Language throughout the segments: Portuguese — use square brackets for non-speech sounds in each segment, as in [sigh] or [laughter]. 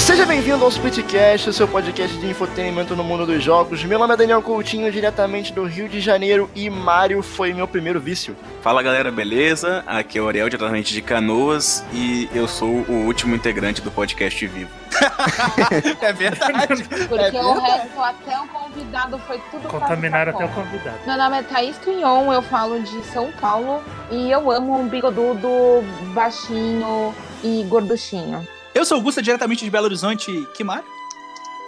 seja bem-vindo ao Splitcast, o seu podcast de infotenimento no mundo dos jogos. Meu nome é Daniel Coutinho, diretamente do Rio de Janeiro, e Mario foi meu primeiro vício. Fala galera, beleza? Aqui é o Ariel, diretamente de Canoas, e eu sou o último integrante do podcast vivo. [laughs] é verdade. [laughs] Porque é o resto, até o convidado, foi tudo Contaminaram até o convidado. Meu nome é Thaís Quinhon, eu falo de São Paulo e eu amo um bigodudo, baixinho e gorduchinho. Eu sou o Gusta, diretamente de Belo Horizonte. Que mar?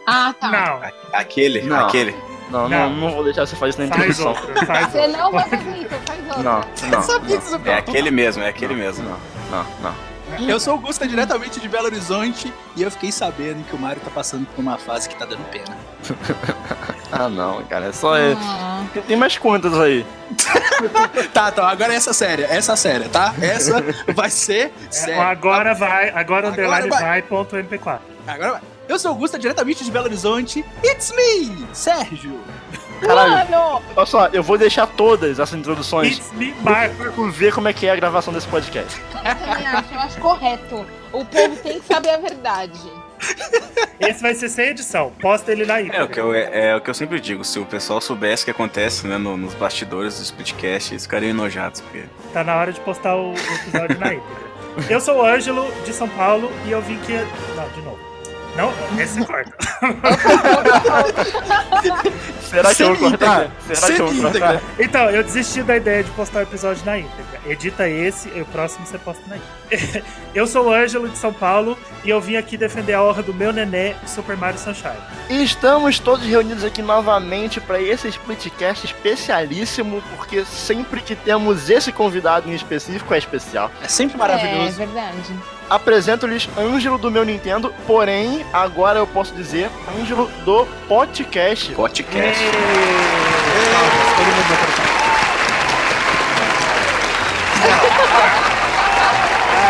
Ah, tá. Não, Aquele, Não. aquele. Não, não, não, vou deixar você fazer isso na faz introdução. outro, faz Você não vai fazer isso, faz outro. Não, não, [laughs] você É aquele mesmo, é aquele mesmo. não, não, não. Eu sou o Gusta, diretamente de Belo Horizonte. E eu fiquei sabendo que o Mario tá passando por uma fase que tá dando pena. [laughs] Ah, não, cara, é só... É... Ah, Tem- Tem mais quantas aí? [laughs] Tá, então, agora essa séria, essa séria, tá? Essa vai ser É, séria. agora vai, agora o Agora underline vai. vai, ponto MP4. Agora vai. Eu sou o Gusta, diretamente de Belo Horizonte. It's me, Sérgio. Caralho, Mano, olha só, eu vou deixar todas essas introduções me, ver como é que é a gravação desse podcast. eu também acho, eu acho correto. O povo tem que saber a verdade. Esse vai ser sem edição. Posta ele na íntegra. É o, que eu, é, é o que eu sempre digo, se o pessoal soubesse o que acontece né, no- nos bastidores do Splitcast, eles ficariam enojados, porque Tá na hora de postar o, o episódio na íntegra. Eu sou o Ângelo, de São Paulo, e eu vim aqui... Não, de novo. Não, esse corta. [laughs] Será que eu vou cortar? Será que eu vou cortar? Então, eu desisti da ideia de postar o episódio na íntegra. Edita esse e o próximo você posta na íntegra. [laughs] eu sou o Ângelo, de São Paulo, e eu vim aqui defender a honra do meu nenê, Super Mario Sunshine. E estamos todos reunidos aqui novamente para esse Splitcast especialíssimo, porque sempre que temos esse convidado em específico é especial. É sempre É maravilhoso. verdade. Apresento-lhes Ângelo do meu Nintendo, porém, agora eu posso dizer Ângelo do podcast. podcast. Palmas, todo mundo vai cortar.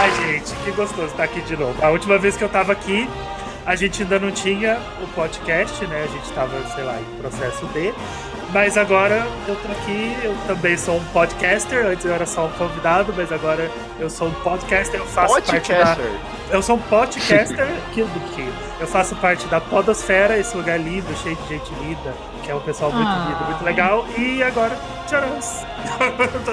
Ai, gente, que gostoso estar aqui de novo. A última vez que eu tava aqui, a gente ainda não tinha o podcast, né? A gente tava, sei lá, em processo de. Mas agora eu tô aqui, eu também sou um podcaster. Antes eu era só um convidado, mas agora eu sou um podcaster, eu faço parte da. Podcaster. Eu sou um podcaster que, que eu faço parte da Podosfera, esse lugar lindo, cheio de gente linda, que é um pessoal muito Ah. lindo, muito legal. E agora, tcharas! [laughs]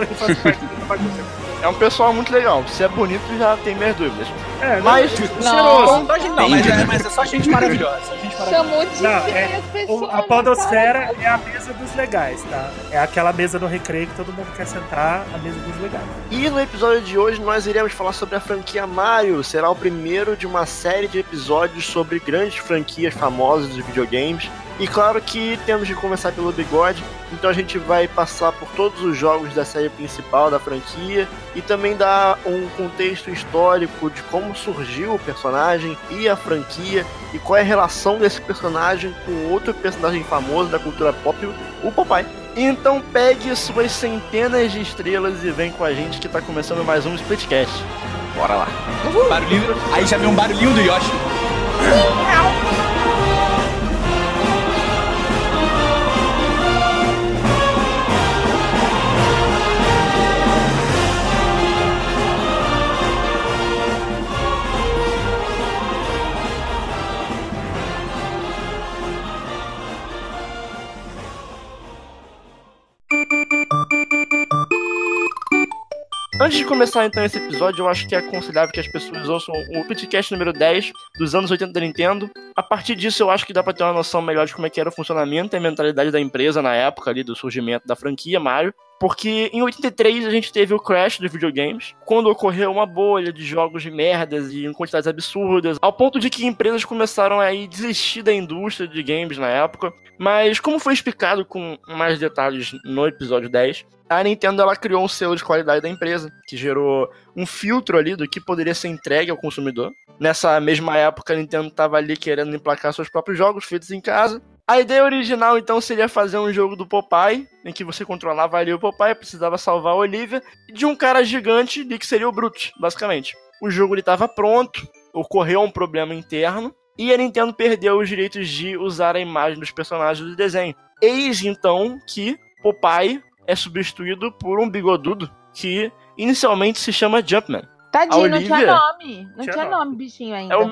eu faço parte da bagunça. É um pessoal muito legal. Se é bonito, já tem minhas dúvidas. É, Mas- não, Não. Não, mas é, mas é só gente maravilhosa. Só gente maravilhosa. Chamou de Não, é- pessoas. a podosfera é a mesa dos legais, tá? É aquela mesa no recreio que todo mundo quer sentar, a mesa dos legais. E no episódio de hoje nós iremos falar sobre a franquia Mario. Será o primeiro de uma série de episódios sobre grandes franquias famosas dos videogames. E claro que temos que começar pelo bigode, então a gente vai passar por todos os jogos da série principal da franquia e também dar um contexto histórico de como surgiu o personagem e a franquia e qual é a relação desse personagem com outro personagem famoso da cultura pop, o Popeye. Então pegue suas centenas de estrelas e vem com a gente que tá começando mais um Splitcast. Bora lá. Barulhinho. Aí já vem um barulhinho do Yoshi. 新来。Antes de começar então esse episódio, eu acho que é aconselhável que as pessoas ouçam o Splitcast número 10 dos anos 80 da Nintendo. A partir disso, eu acho que dá pra ter uma noção melhor de como é que era o funcionamento e a mentalidade da empresa na época ali do surgimento da franquia Mario. Porque em 83 a gente teve o crash dos videogames, quando ocorreu uma bolha de jogos de merdas e em quantidades absurdas, ao ponto de que empresas começaram a ir desistir da indústria de games na época. Mas como foi explicado com mais detalhes no episódio 10, a Nintendo ela criou um selo de qualidade da empresa, que gerou um filtro ali do que poderia ser entregue ao consumidor. Nessa mesma época, a Nintendo estava ali querendo emplacar seus próprios jogos feitos em casa. A ideia original, então, seria fazer um jogo do Popeye, em que você controlava ali o Popeye, precisava salvar a Olivia, de um cara gigante ali que seria o Brutus, basicamente. O jogo estava pronto, ocorreu um problema interno, e a Nintendo perdeu os direitos de usar a imagem dos personagens do desenho. Eis então que Popeye é substituído por um bigodudo que inicialmente se chama Jumpman. Tadinho, A não tinha Olivia- nome. Não Tinha tinha nome. nome, bichinho ainda. É o,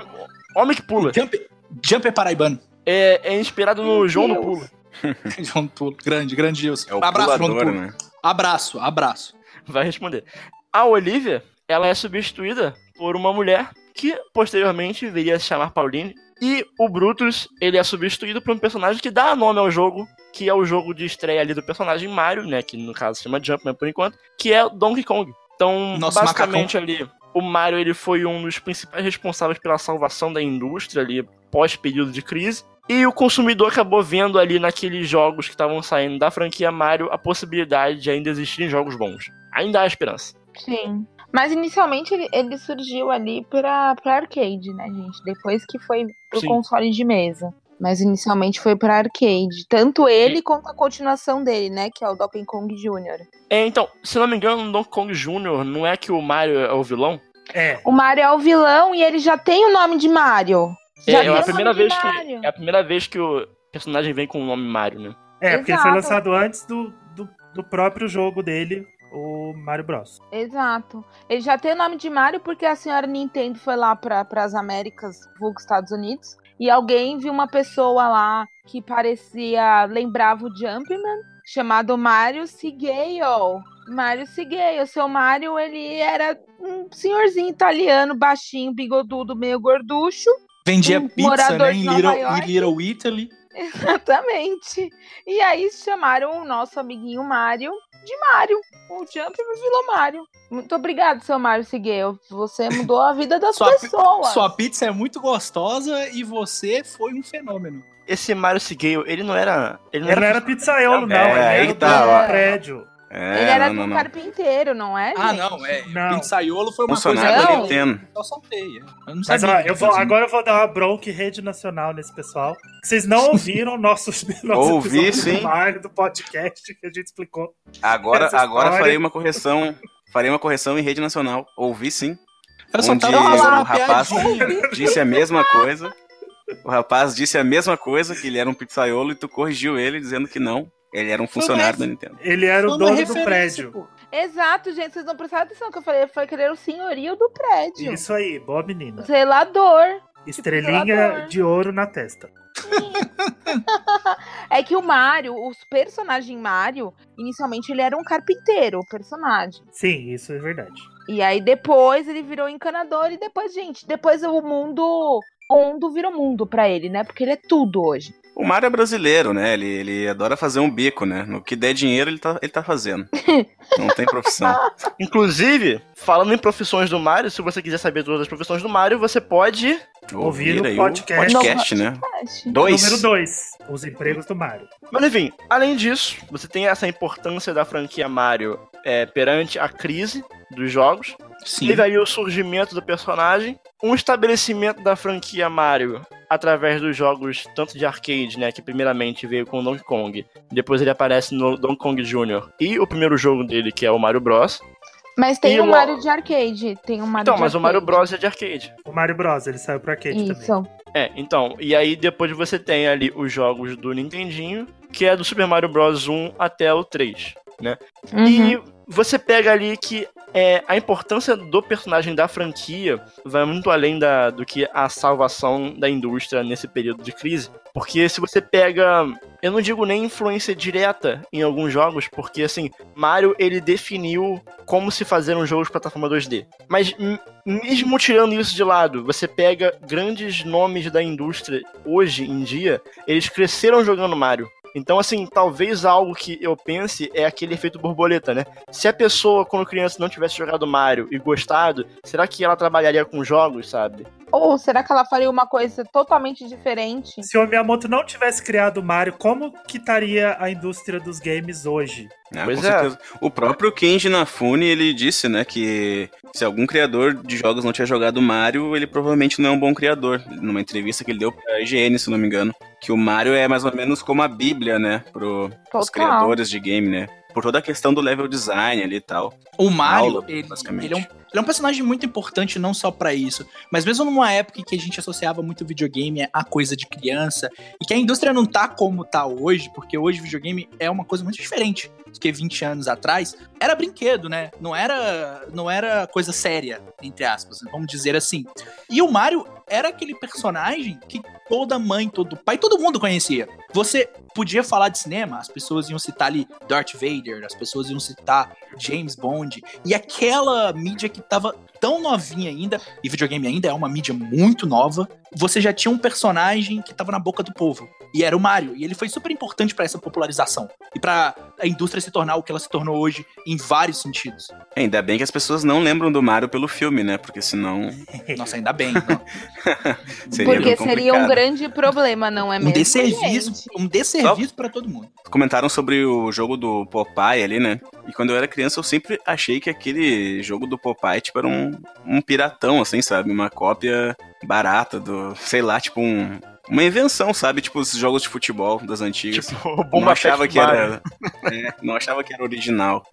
Homem que Pula. Jump, Jump é paraibano. É, é inspirado no Meu João do Deus. Pula. [laughs] João Pulo. Grande, grandioso. É o abraço, João do pulador, Pulo. né? Abraço, abraço. Vai responder. A Olivia, ela é substituída por uma mulher que posteriormente viria a se chamar Pauline. E o Brutus, ele é substituído por um personagem que dá nome ao jogo, que é o jogo de estreia ali do personagem Mario, né? Que no caso se chama Jumpman por enquanto, que é o Donkey Kong. Então, Nosso basicamente ali, o Mario ele foi um dos principais responsáveis pela salvação da indústria ali pós-período de crise. E o consumidor acabou vendo ali naqueles jogos que estavam saindo da franquia Mario a possibilidade de ainda existirem jogos bons. Ainda há esperança. Sim. Mas inicialmente ele, surgiu ali pra, pra arcade, né, gente? Depois que foi pro Sim. console de mesa. Mas inicialmente foi pra arcade. Tanto ele quanto a continuação dele, né? Que é o Donkey Kong Jr. É, então, se não me engano, no Donkey Kong Jr. não é que o Mario é o vilão? É, O Mario é o vilão e ele já tem o nome de Mario. Já é, é a primeira vez que Mario. é a primeira vez que o personagem vem com o nome Mario, né? é porque ele foi lançado antes do, do, do próprio jogo dele, o Mario Bros. Exato. Ele já tem o nome de Mario porque a senhora Nintendo foi lá para as Américas, vulgo Estados Unidos, e alguém viu uma pessoa lá que parecia, lembrava o Jumpman, chamado Mario Sigale. Mario Sigale. O seu Mario, ele era um senhorzinho italiano, baixinho, bigodudo, meio gorducho. Vendia Um pizza, morador né? Em Little, em Little Italy. [laughs] Exatamente. E aí chamaram o nosso amiguinho Mario de Mario. O Jumpman virou Mario. Muito obrigado, seu Mario Sigale. Você mudou a vida das Sua pi- pessoas. Sua pizza é muito gostosa e você foi um fenômeno. Esse Mario Sigale, ele não era. Ele não Ele não era. era pizzaiolo, não. É, ele aí era o tá, dono ó. do prédio. É, Ele era não, não, um não. carpinteiro, não é, Ah, gente? não, é. Não. Pizzaiolo foi uma Funcionário coisa da que eu- Nintendo. Eu soltei. é. Eu não Mas sabia. ó, que eu vou, agora eu vou dar uma bronca em rede nacional nesse pessoal. Vocês não ouviram nossos, [laughs] nosso Ouvi, sim. do Mario, do podcast que a gente explicou. Agora, agora farei uma correção. Farei uma correção em rede nacional. Ouvi sim. Eu só onde o uma rapaz piadinha. [laughs] disse a mesma coisa. O rapaz disse a mesma coisa, que ele era um pizzaiolo, e tu corrigiu ele dizendo que não. Ele era um funcionário da Nintendo. Ele era o dono do prédio. pô. Exato, gente. Vocês não prestaram atenção que eu falei. Foi querer o senhorio do prédio. Isso aí, boa menina. Zelador. Estrelinha zelador. de ouro na testa. [laughs] É que o Mario, o personagem Mario, inicialmente ele era um carpinteiro, o personagem. Sim, isso é verdade. E aí depois ele virou encanador e depois, gente, depois o mundo. O mundo virou mundo pra ele, né? Porque ele é tudo hoje. O Mario é brasileiro, né? Ele, ele adora fazer um bico, né? No que der dinheiro, ele tá, ele tá fazendo. [laughs] Não tem profissão. Inclusive, falando em profissões do Mario, se você quiser saber todas as profissões do Mario, você pode. Ouvir no aí podcast. o podcast, né? Acho. Dois. Número 2, os empregos do Mario. Mas enfim, além disso, você tem essa importância da franquia Mario é, perante a crise dos jogos. Sim. Teve ali o surgimento do personagem, um estabelecimento da franquia Mario através dos jogos tanto de arcade, né, que primeiramente veio com o Donkey Kong, depois ele aparece no Donkey Kong Jr. e o primeiro jogo dele, que é o Mario Bros. Mas tem o lo- Mario de arcade. Tem o Mario Então, de mas o Mario arcade. Bros é de arcade. O Mario Bros, ele saiu pro arcade também. Isso. É, então, e aí depois você tem ali os jogos do Nintendinho, que é do Super Mario Bros 1 até o 3, né? Uhum. E você pega ali que é, a importância do personagem da franquia vai muito além da, do que a salvação da indústria nesse período de crise. Porque se você pega, eu não digo nem influência direta em alguns jogos, porque assim, Mario ele definiu como se fazer um jogo de plataforma 2D. Mas mesmo tirando isso de lado, você pega grandes nomes da indústria hoje em dia, eles cresceram jogando Mario. Então, assim, talvez algo que eu pense é aquele efeito borboleta, né? Se a pessoa, quando criança, não tivesse jogado Mario e gostado, será que ela trabalharia com jogos, sabe? Ou será que ela faria uma coisa totalmente diferente? Se o Miyamoto não tivesse criado o Mario, como que estaria a indústria dos games hoje? Ah, Pois com é. certeza. O próprio Kenji Nafune, ele disse, né, que se algum criador de jogos não tinha jogado Mario, ele provavelmente não é um bom criador. Numa entrevista que ele deu pra IGN, se não me engano, que o Mario é mais ou menos como a bíblia, né, pro, os criadores de game, né. por toda a questão do level design ali e tal. O Mario, Aula, ele, basicamente. ele é um, ele é um personagem muito importante não só pra isso, mas mesmo numa época em que a gente associava muito videogame a coisa de criança e que a indústria não tá como tá hoje, porque hoje videogame é uma coisa muito diferente do que 20 anos atrás. Era brinquedo, né? Não era, não era coisa séria, entre aspas, vamos dizer assim. E o Mario era aquele personagem que toda mãe, todo pai, todo mundo conhecia. Você podia falar de cinema, as pessoas iam citar ali Darth Vader, as pessoas iam citar James Bond, e aquela mídia que tava tão novinha ainda, e videogame ainda é uma mídia muito nova, você já tinha um personagem que tava na boca do povo, e era o Mario, e ele foi super importante pra essa popularização e pra a indústria se tornar o que ela se tornou hoje em vários sentidos. É, Ainda bem que as pessoas não lembram do Mario pelo filme, né? Porque senão [laughs] Nossa, ainda bem. não. [laughs] seria Porque seria um grande problema, não é Um mesmo? desserviço, gente? Um desserviço pra todo mundo. Comentaram sobre o jogo do Popeye ali, né? E quando eu era criança, eu sempre achei que aquele jogo do Popeye, tipo, era um, um piratão, assim, sabe? Uma cópia barata do, sei lá, tipo um... Uma invenção, sabe? Tipo os jogos de futebol das antigas. Tipo, o não achava que era. [laughs] é, não achava que era original.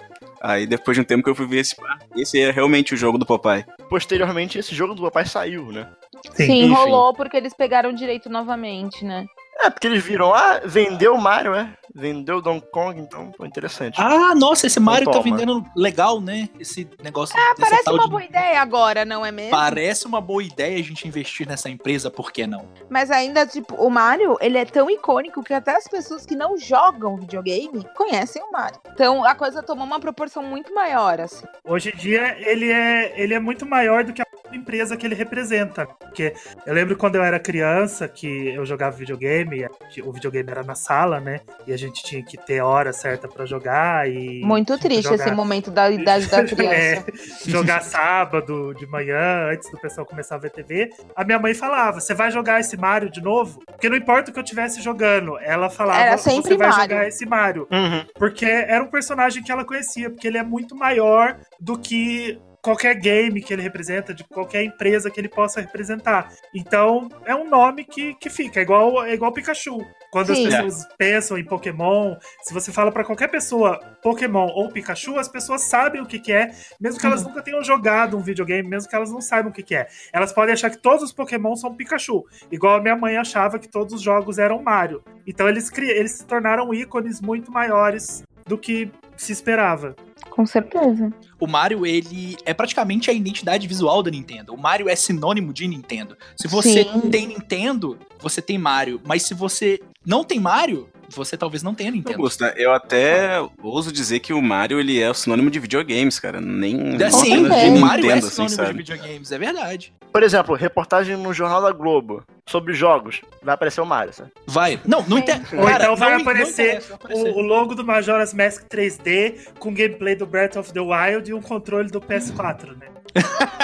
Aí depois de um tempo que eu fui ver esse. Esse é realmente o jogo do Popeye. Posteriormente, esse jogo do papai saiu, né? Sim, Enfim. rolou porque eles pegaram direito novamente, né? É, porque eles viram, ah, vendeu o Mario, é? Vendeu o Donkey Kong, então, pô, interessante. Ah, nossa, esse Mario tá vendendo legal, né? Esse negócio. Ah, parece uma de- boa ideia agora, não é mesmo? Parece uma boa ideia a gente investir nessa empresa, por que não? Mas ainda, tipo, o Mario, ele é tão icônico que até as pessoas que não jogam videogame conhecem o Mario. Então a coisa tomou uma proporção muito maior, assim. Hoje em dia, ele é, ele é muito maior do que a empresa que ele representa. Porque eu lembro quando eu era criança que eu jogava videogame, o videogame era na sala, né? E a gente tinha que ter hora certa pra jogar e. Muito triste jogar- esse momento da idade da [laughs] criança. É, jogar sábado de manhã, antes do pessoal começar a ver TV. A minha mãe falava: Você vai jogar esse Mario de novo? Porque não importa o que eu estivesse jogando, ela falava: Era sempre Você vai Mario." jogar esse Mario. Uhum. Porque era um personagem que ela conhecia, porque ele é muito maior do que qualquer game que ele representa, de qualquer empresa que ele possa representar. Então, é um nome que, que fica, é igual, é igual Pikachu. Quando Sim. as pessoas pensam em Pokémon, se você fala pra qualquer pessoa Pokémon ou Pikachu, as pessoas sabem o que, que é, mesmo que elas nunca tenham jogado um videogame, mesmo que elas não saibam o que, que é. Elas podem achar que todos os Pokémon são Pikachu, igual a minha mãe achava que todos os jogos eram Mario. Então eles, eles se tornaram ícones muito maiores do que se esperava. Com certeza. O Mario, ele é praticamente a identidade visual da Nintendo. O Mario é sinônimo de Nintendo. Se você Sim. tem Nintendo, você tem Mario. Mas se você não tem Mario, você talvez não tenha Nintendo. Augusta, eu até ouso dizer que o Mario ele é o sinônimo de videogames, cara. Nem É, não Sim, o de Mario é assim, sinônimo de sabe? videogames, é verdade. Por exemplo, reportagem no Jornal da Globo sobre jogos. Vai aparecer o Mario, sabe? Vai. Não, não interessa. Ou então vai aparecer O, o logo do Majora's Mask 3D com gameplay do Breath of the Wild e um controle do PS4, né?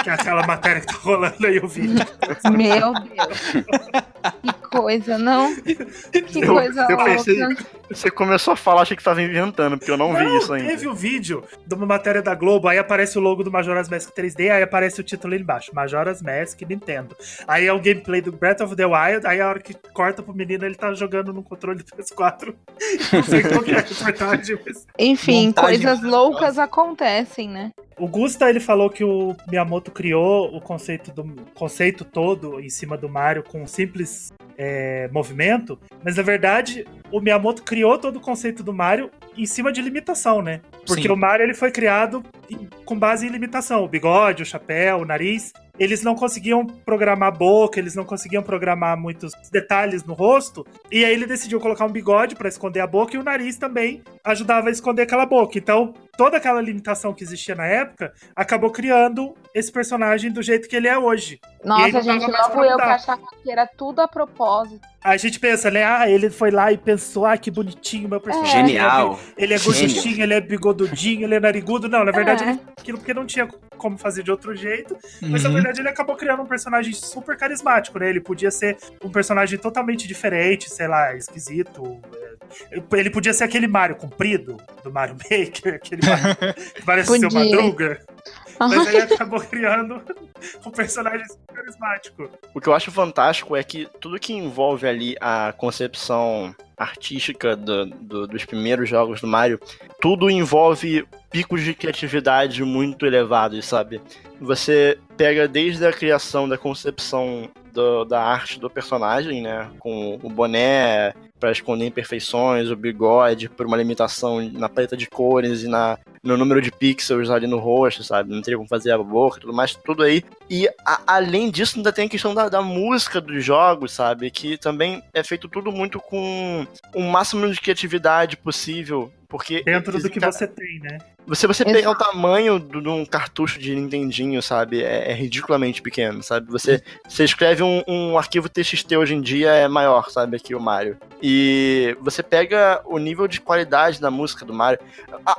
que é aquela matéria que tá rolando aí o vídeo. Meu Deus. que coisa, não? Que Eu- coisa eu louca. pensei- Você começou a falar, achei que tava inventando, porque eu não, vi isso ainda. Teve o vídeo de uma matéria da Globo, aí aparece o logo do Majora's Mask 3D, aí aparece o título ali embaixo, Majora's Mask Nintendo. Aí é o gameplay do Breath of the Wild, aí a hora que corta pro menino, ele tá jogando no controle do PS4. [laughs] Não sei qual que é a reportagem, mas... Enfim, Montagem coisas loucas acontecem, né? O Gusta ele falou que o Miyamoto criou o conceito do conceito todo em cima do Mario com um simples é, movimento, mas na verdade o Miyamoto criou todo o conceito do Mario em cima de limitação, né? Porque Sim. o Mario ele foi criado em- com base em limitação, o bigode, o chapéu, o nariz. Eles não conseguiam programar a boca, eles não conseguiam programar muitos detalhes no rosto, e aí ele decidiu colocar um bigode pra esconder a boca e o nariz também ajudava a esconder aquela boca. Então, toda aquela limitação que existia na época acabou criando esse personagem do jeito que ele é hoje. Nossa, não gente, logo eu que achava que era tudo a propósito. A gente pensa, né? Ah, ele foi lá e pensou, ah, que bonitinho meu personagem. Genial. Ele é gorduchinho, ele é bigodudinho, ele é narigudo. Não, na verdade, É. ele aquilo porque não tinha como fazer de outro jeito. Mas na Uhum. verdade ele acabou criando um personagem super carismático, né? Ele podia ser um personagem totalmente diferente, sei lá, esquisito. é, Ele podia ser aquele Mario comprido do Mario [laughs] Maker, aquele Mario que parece ser uma madruga. Mas aí acabou [laughs] criando um personagem super carismático. O que eu acho fantástico é que tudo que envolve ali a concepção artística do, do, dos primeiros jogos do Mario, tudo envolve picos de criatividade muito elevados, sabe? Você pega desde a criação da concepção do, da arte do personagem, né? Com o boné para esconder imperfeições, o bigode por uma limitação na paleta de cores e na, no número de pixels ali no rosto, sabe? Não teria como fazer a boca e tudo mais, tudo aí. E a, além disso, ainda tem a questão da, da, música dos jogos, sabe? Que também é feito tudo muito com o máximo de criatividade possível. Porque Dentro do que você tem, né? Você, você pegar o tamanho de um cartucho de Nintendinho, sabe? É, é ridiculamente pequeno, sabe? Você, você escreve um, um, arquivo TXT hoje em dia é maior, sabe? Que o Mario. E você pega o nível de qualidade da música do Mario.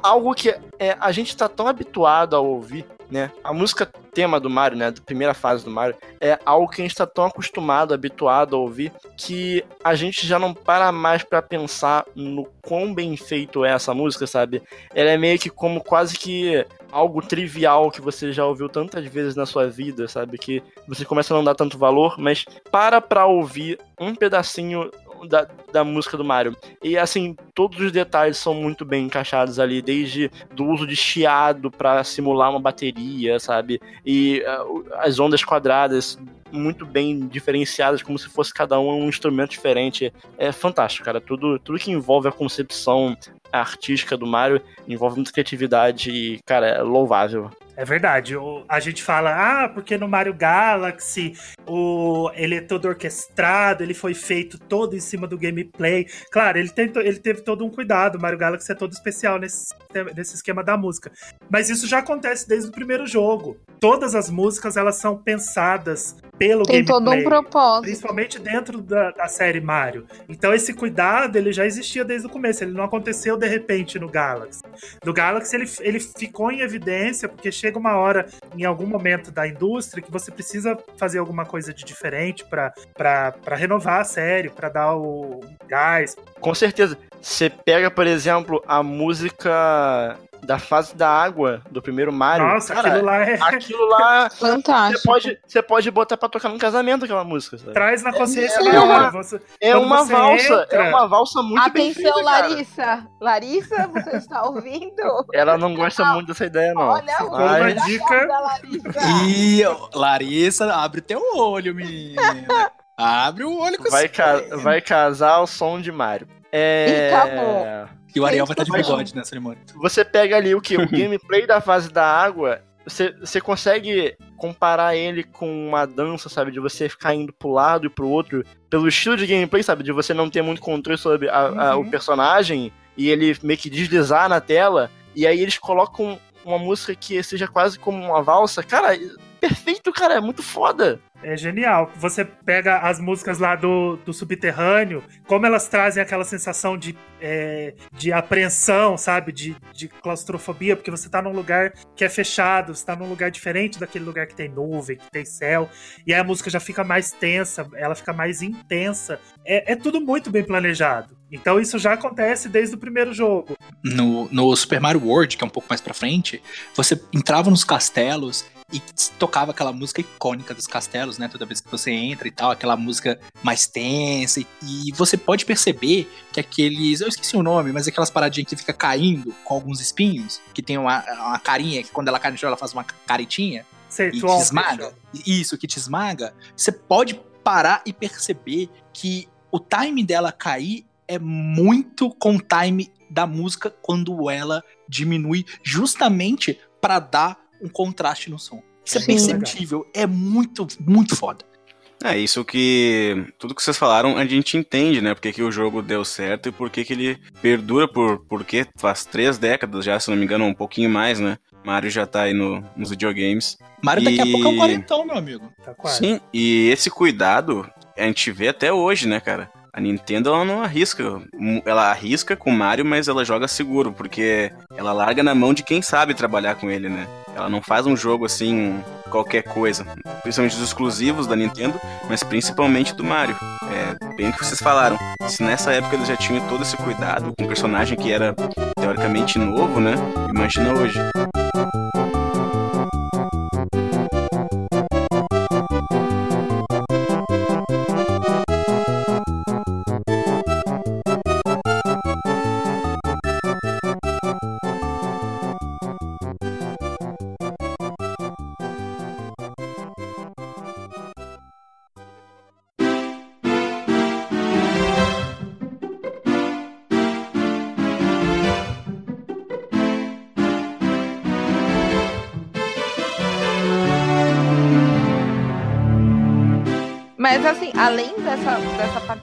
Algo que é, a gente tá tão habituado a ouvir né? A música tema do Mario, né, da primeira fase do Mario, é algo que a gente está tão acostumado, habituado a ouvir, que a gente já não para mais para pensar no quão bem feito é essa música, sabe? Ela é meio que como quase que algo trivial que você já ouviu tantas vezes na sua vida, sabe? Que você começa a não dar tanto valor, mas para pra ouvir um pedacinho da, da música do Mario. E assim, todos os detalhes são muito bem encaixados ali, desde do uso de chiado para simular uma bateria, sabe? E uh, as ondas quadradas muito bem diferenciadas, como se fosse cada um um instrumento diferente. É fantástico, cara. Tudo, tudo que envolve a concepção artística do Mario envolve muita criatividade e, cara, é louvável. É verdade. O, a gente fala, ah, porque no Mario Galaxy o, ele é todo orquestrado, ele foi feito todo em cima do gameplay. Claro, ele, tentou, ele teve todo um cuidado. O Mario Galaxy é todo especial nesse, nesse esquema da música. Mas isso já acontece desde o primeiro jogo. Todas as músicas elas são pensadas pelo Tem gameplay. todo um propósito. Principalmente dentro da, da série Mario. Então esse cuidado ele já existia desde o começo. Ele não aconteceu de repente no Galaxy. No Galaxy ele, ele ficou em evidência porque chega uma hora, em algum momento da indústria, que você precisa fazer alguma coisa de diferente para renovar a série, para dar o gás. Com certeza. Você pega, por exemplo, a música da fase da água do primeiro Mario. Nossa, cara, aquilo lá é. Aquilo lá. Fantástico. Você pode, você pode botar pra tocar num casamento aquela música. Sabe? Traz na consciência é, é, uma, você, é uma valsa. Entra... É uma valsa muito Atenção, feita, Larissa. Cara. Larissa, você está ouvindo? [laughs] Ela não gosta muito dessa ideia, não. Olha a Mas... uma dica. Ih, Larissa, abre teu olho, menina. Abre o olho com vai, ca vai casar o som de Mario. É... E acabou. E o Ariel vai estar de bigode na cerimônia. Você pega ali o que? O gameplay da fase da água. Você, você consegue comparar ele com uma dança, sabe? De você ficar indo pro lado e pro outro. Pelo estilo de gameplay, sabe? De você não ter muito controle sobre a, a, uhum. o personagem. E ele meio que deslizar na tela. E aí eles colocam uma música que seja quase como uma valsa. Cara, perfeito, cara. É muito foda. É genial. Você pega as músicas lá do, do subterrâneo, como elas trazem aquela sensação de, é, de apreensão, sabe? De, de claustrofobia, porque você tá num lugar que é fechado, você tá num lugar diferente daquele lugar que tem nuvem, que tem céu. E aí a música já fica mais tensa, ela fica mais intensa. É, é tudo muito bem planejado. Então isso já acontece desde o primeiro jogo. No, no Super Mario World, que é um pouco mais pra frente, você entrava nos castelos e tocava aquela música icônica dos castelos, né? Toda vez que você entra e tal, aquela música mais tensa. E, e você pode perceber que aqueles. Eu esqueci o nome, mas aquelas paradinhas que fica caindo com alguns espinhos, que tem uma, uma carinha que quando ela cai no chão ela faz uma caretinha. Sei, e te esmaga. Isso, que te esmaga. Você pode parar e perceber que o time dela cair é muito com o time da música quando ela diminui, justamente para dar um contraste no som. Isso é Sim, perceptível, legal. é muito, muito foda. É, isso que. Tudo que vocês falaram a gente entende, né? Porque que o jogo deu certo e por que que ele perdura por. Porque faz três décadas já, se não me engano, um pouquinho mais, né? Mario já tá aí no, nos videogames. Mario e... daqui a pouco é um quarentão, meu amigo. Tá quase. Sim, e esse cuidado a gente vê até hoje, né, cara? A Nintendo ela não arrisca. Ela arrisca com Mario, mas ela joga seguro, porque ela larga na mão de quem sabe trabalhar com ele, né? Ela não faz um jogo assim, qualquer coisa. Principalmente os exclusivos da Nintendo, mas principalmente do Mario. É bem o que vocês falaram. Se nessa época eles já tinham todo esse cuidado com um personagem que era teoricamente novo, né? Imagina hoje.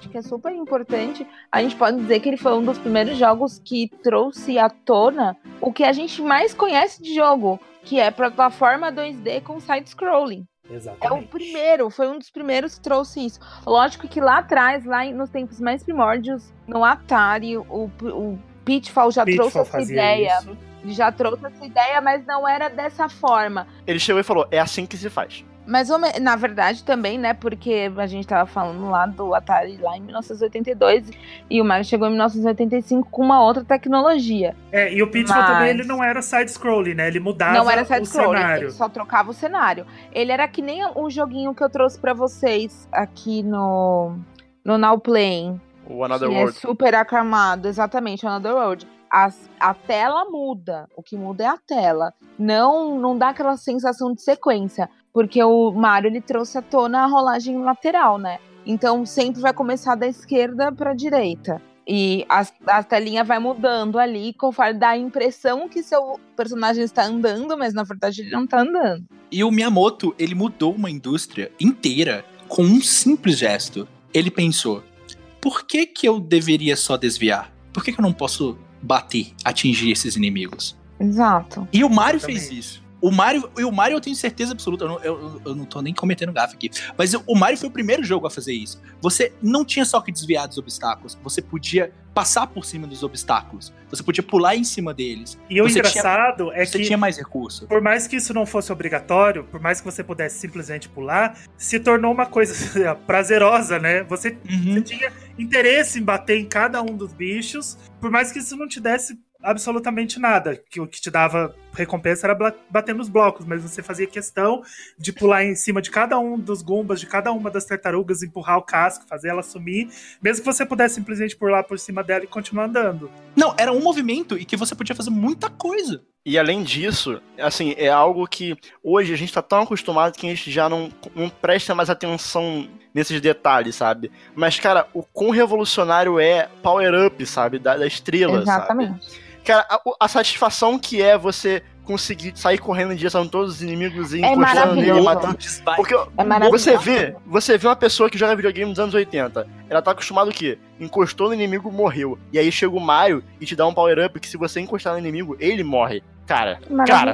Parte que é super importante, a gente pode dizer que ele foi um dos primeiros jogos que trouxe à tona o que a gente mais conhece de jogo, que é plataforma 2D com side-scrolling. É o Exatamente. primeiro, foi um dos primeiros que trouxe isso. Lógico que lá atrás, lá nos tempos mais primórdios, no Atari, o, o Pitfall já Pitfall trouxe essa ideia. isso. Já trouxe essa ideia, mas não era dessa forma. Ele chegou e falou: é assim que se faz. Mas na verdade também, né? Porque a gente tava falando lá do Atari lá em 1982 e o Mario chegou em 1985 com uma outra tecnologia. É, e o Pitfall Mas- também ele não era side-scrolling, né? Ele mudava não era o side-scrolling, cenário. ele só trocava o cenário. Ele era que nem o joguinho que eu trouxe pra vocês aqui no, no Now Playing. O Another que World. é super aclamado, exatamente, Another World. As- a tela muda, o que muda é a tela. Não, não dá aquela sensação de sequência, porque o Mario ele trouxe à tona a rolagem lateral, né? Então sempre vai começar da esquerda para direita. E a, a telinha vai mudando ali, conforme dá a impressão que seu personagem está andando, mas na verdade ele não está andando. E o Miyamoto, ele mudou uma indústria inteira com um simples gesto. Ele pensou: por que, que eu deveria só desviar? Por que, que eu não posso bater, atingir esses inimigos? Exato. E o Mario fez isso. O Mario, e o Mario eu tenho certeza absoluta, eu não, eu, eu não tô nem cometendo gafe aqui, mas o Mario foi o primeiro jogo a fazer isso. Você não tinha só que desviar dos obstáculos, você podia passar por cima dos obstáculos, você podia pular em cima deles, E o Você engraçado é você que tinha mais recurso. por mais que isso não fosse obrigatório, por mais que você pudesse simplesmente pular, se tornou uma coisa [laughs] prazerosa, né? Você, Uhum. você tinha interesse em bater em cada um dos bichos, por mais que isso não te desse absolutamente nada. Que o que te dava recompensa era bater nos blocos, mas você fazia questão de pular em cima de cada um dos gumbas, de cada uma das tartarugas, empurrar o casco, fazer ela sumir, mesmo que você pudesse simplesmente pular por cima dela e continuar andando. Não, era um movimento e que você podia fazer muita coisa. E além disso, assim, é algo que hoje a gente tá tão acostumado que a gente já não, não presta mais atenção nesses detalhes, sabe? Mas, cara, o quão revolucionário é Power Up, sabe? Da, da estrela, sabe? Cara, a, a satisfação que é você conseguir sair correndo em direção a todos os inimigos e É encostando nele e matando. Porque É maravilhoso. você vê, você vê uma pessoa que joga videogame nos anos 80. Ela tá acostumada o quê? Encostou no inimigo, morreu. E aí chega o Mario e te dá um power up que se você encostar no inimigo, ele morre. Cara, cara?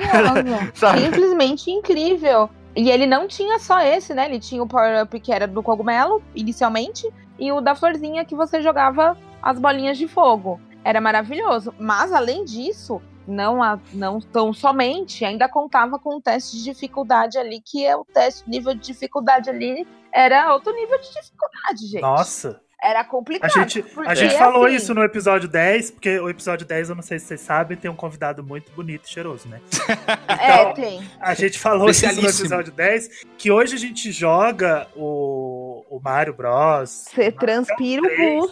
[laughs] Simplesmente incrível. E ele não tinha só esse, né? Ele tinha o power-up que era do cogumelo, inicialmente, e o da florzinha que você jogava as bolinhas de fogo. Era maravilhoso. Mas, além disso, não, a- não tão somente, ainda contava com um teste de dificuldade ali, que é o teste, nível de dificuldade ali era outro nível de dificuldade, gente. Nossa! Era A complicado. gente, porque, a gente falou assim, isso no episódio 10, porque o episódio 10, eu não sei se vocês sabem, tem um convidado muito bonito e cheiroso, né? [laughs] É, Então, tem. A gente falou isso no episódio 10, que hoje a gente joga o, o Mario Bros. Você transpira o três.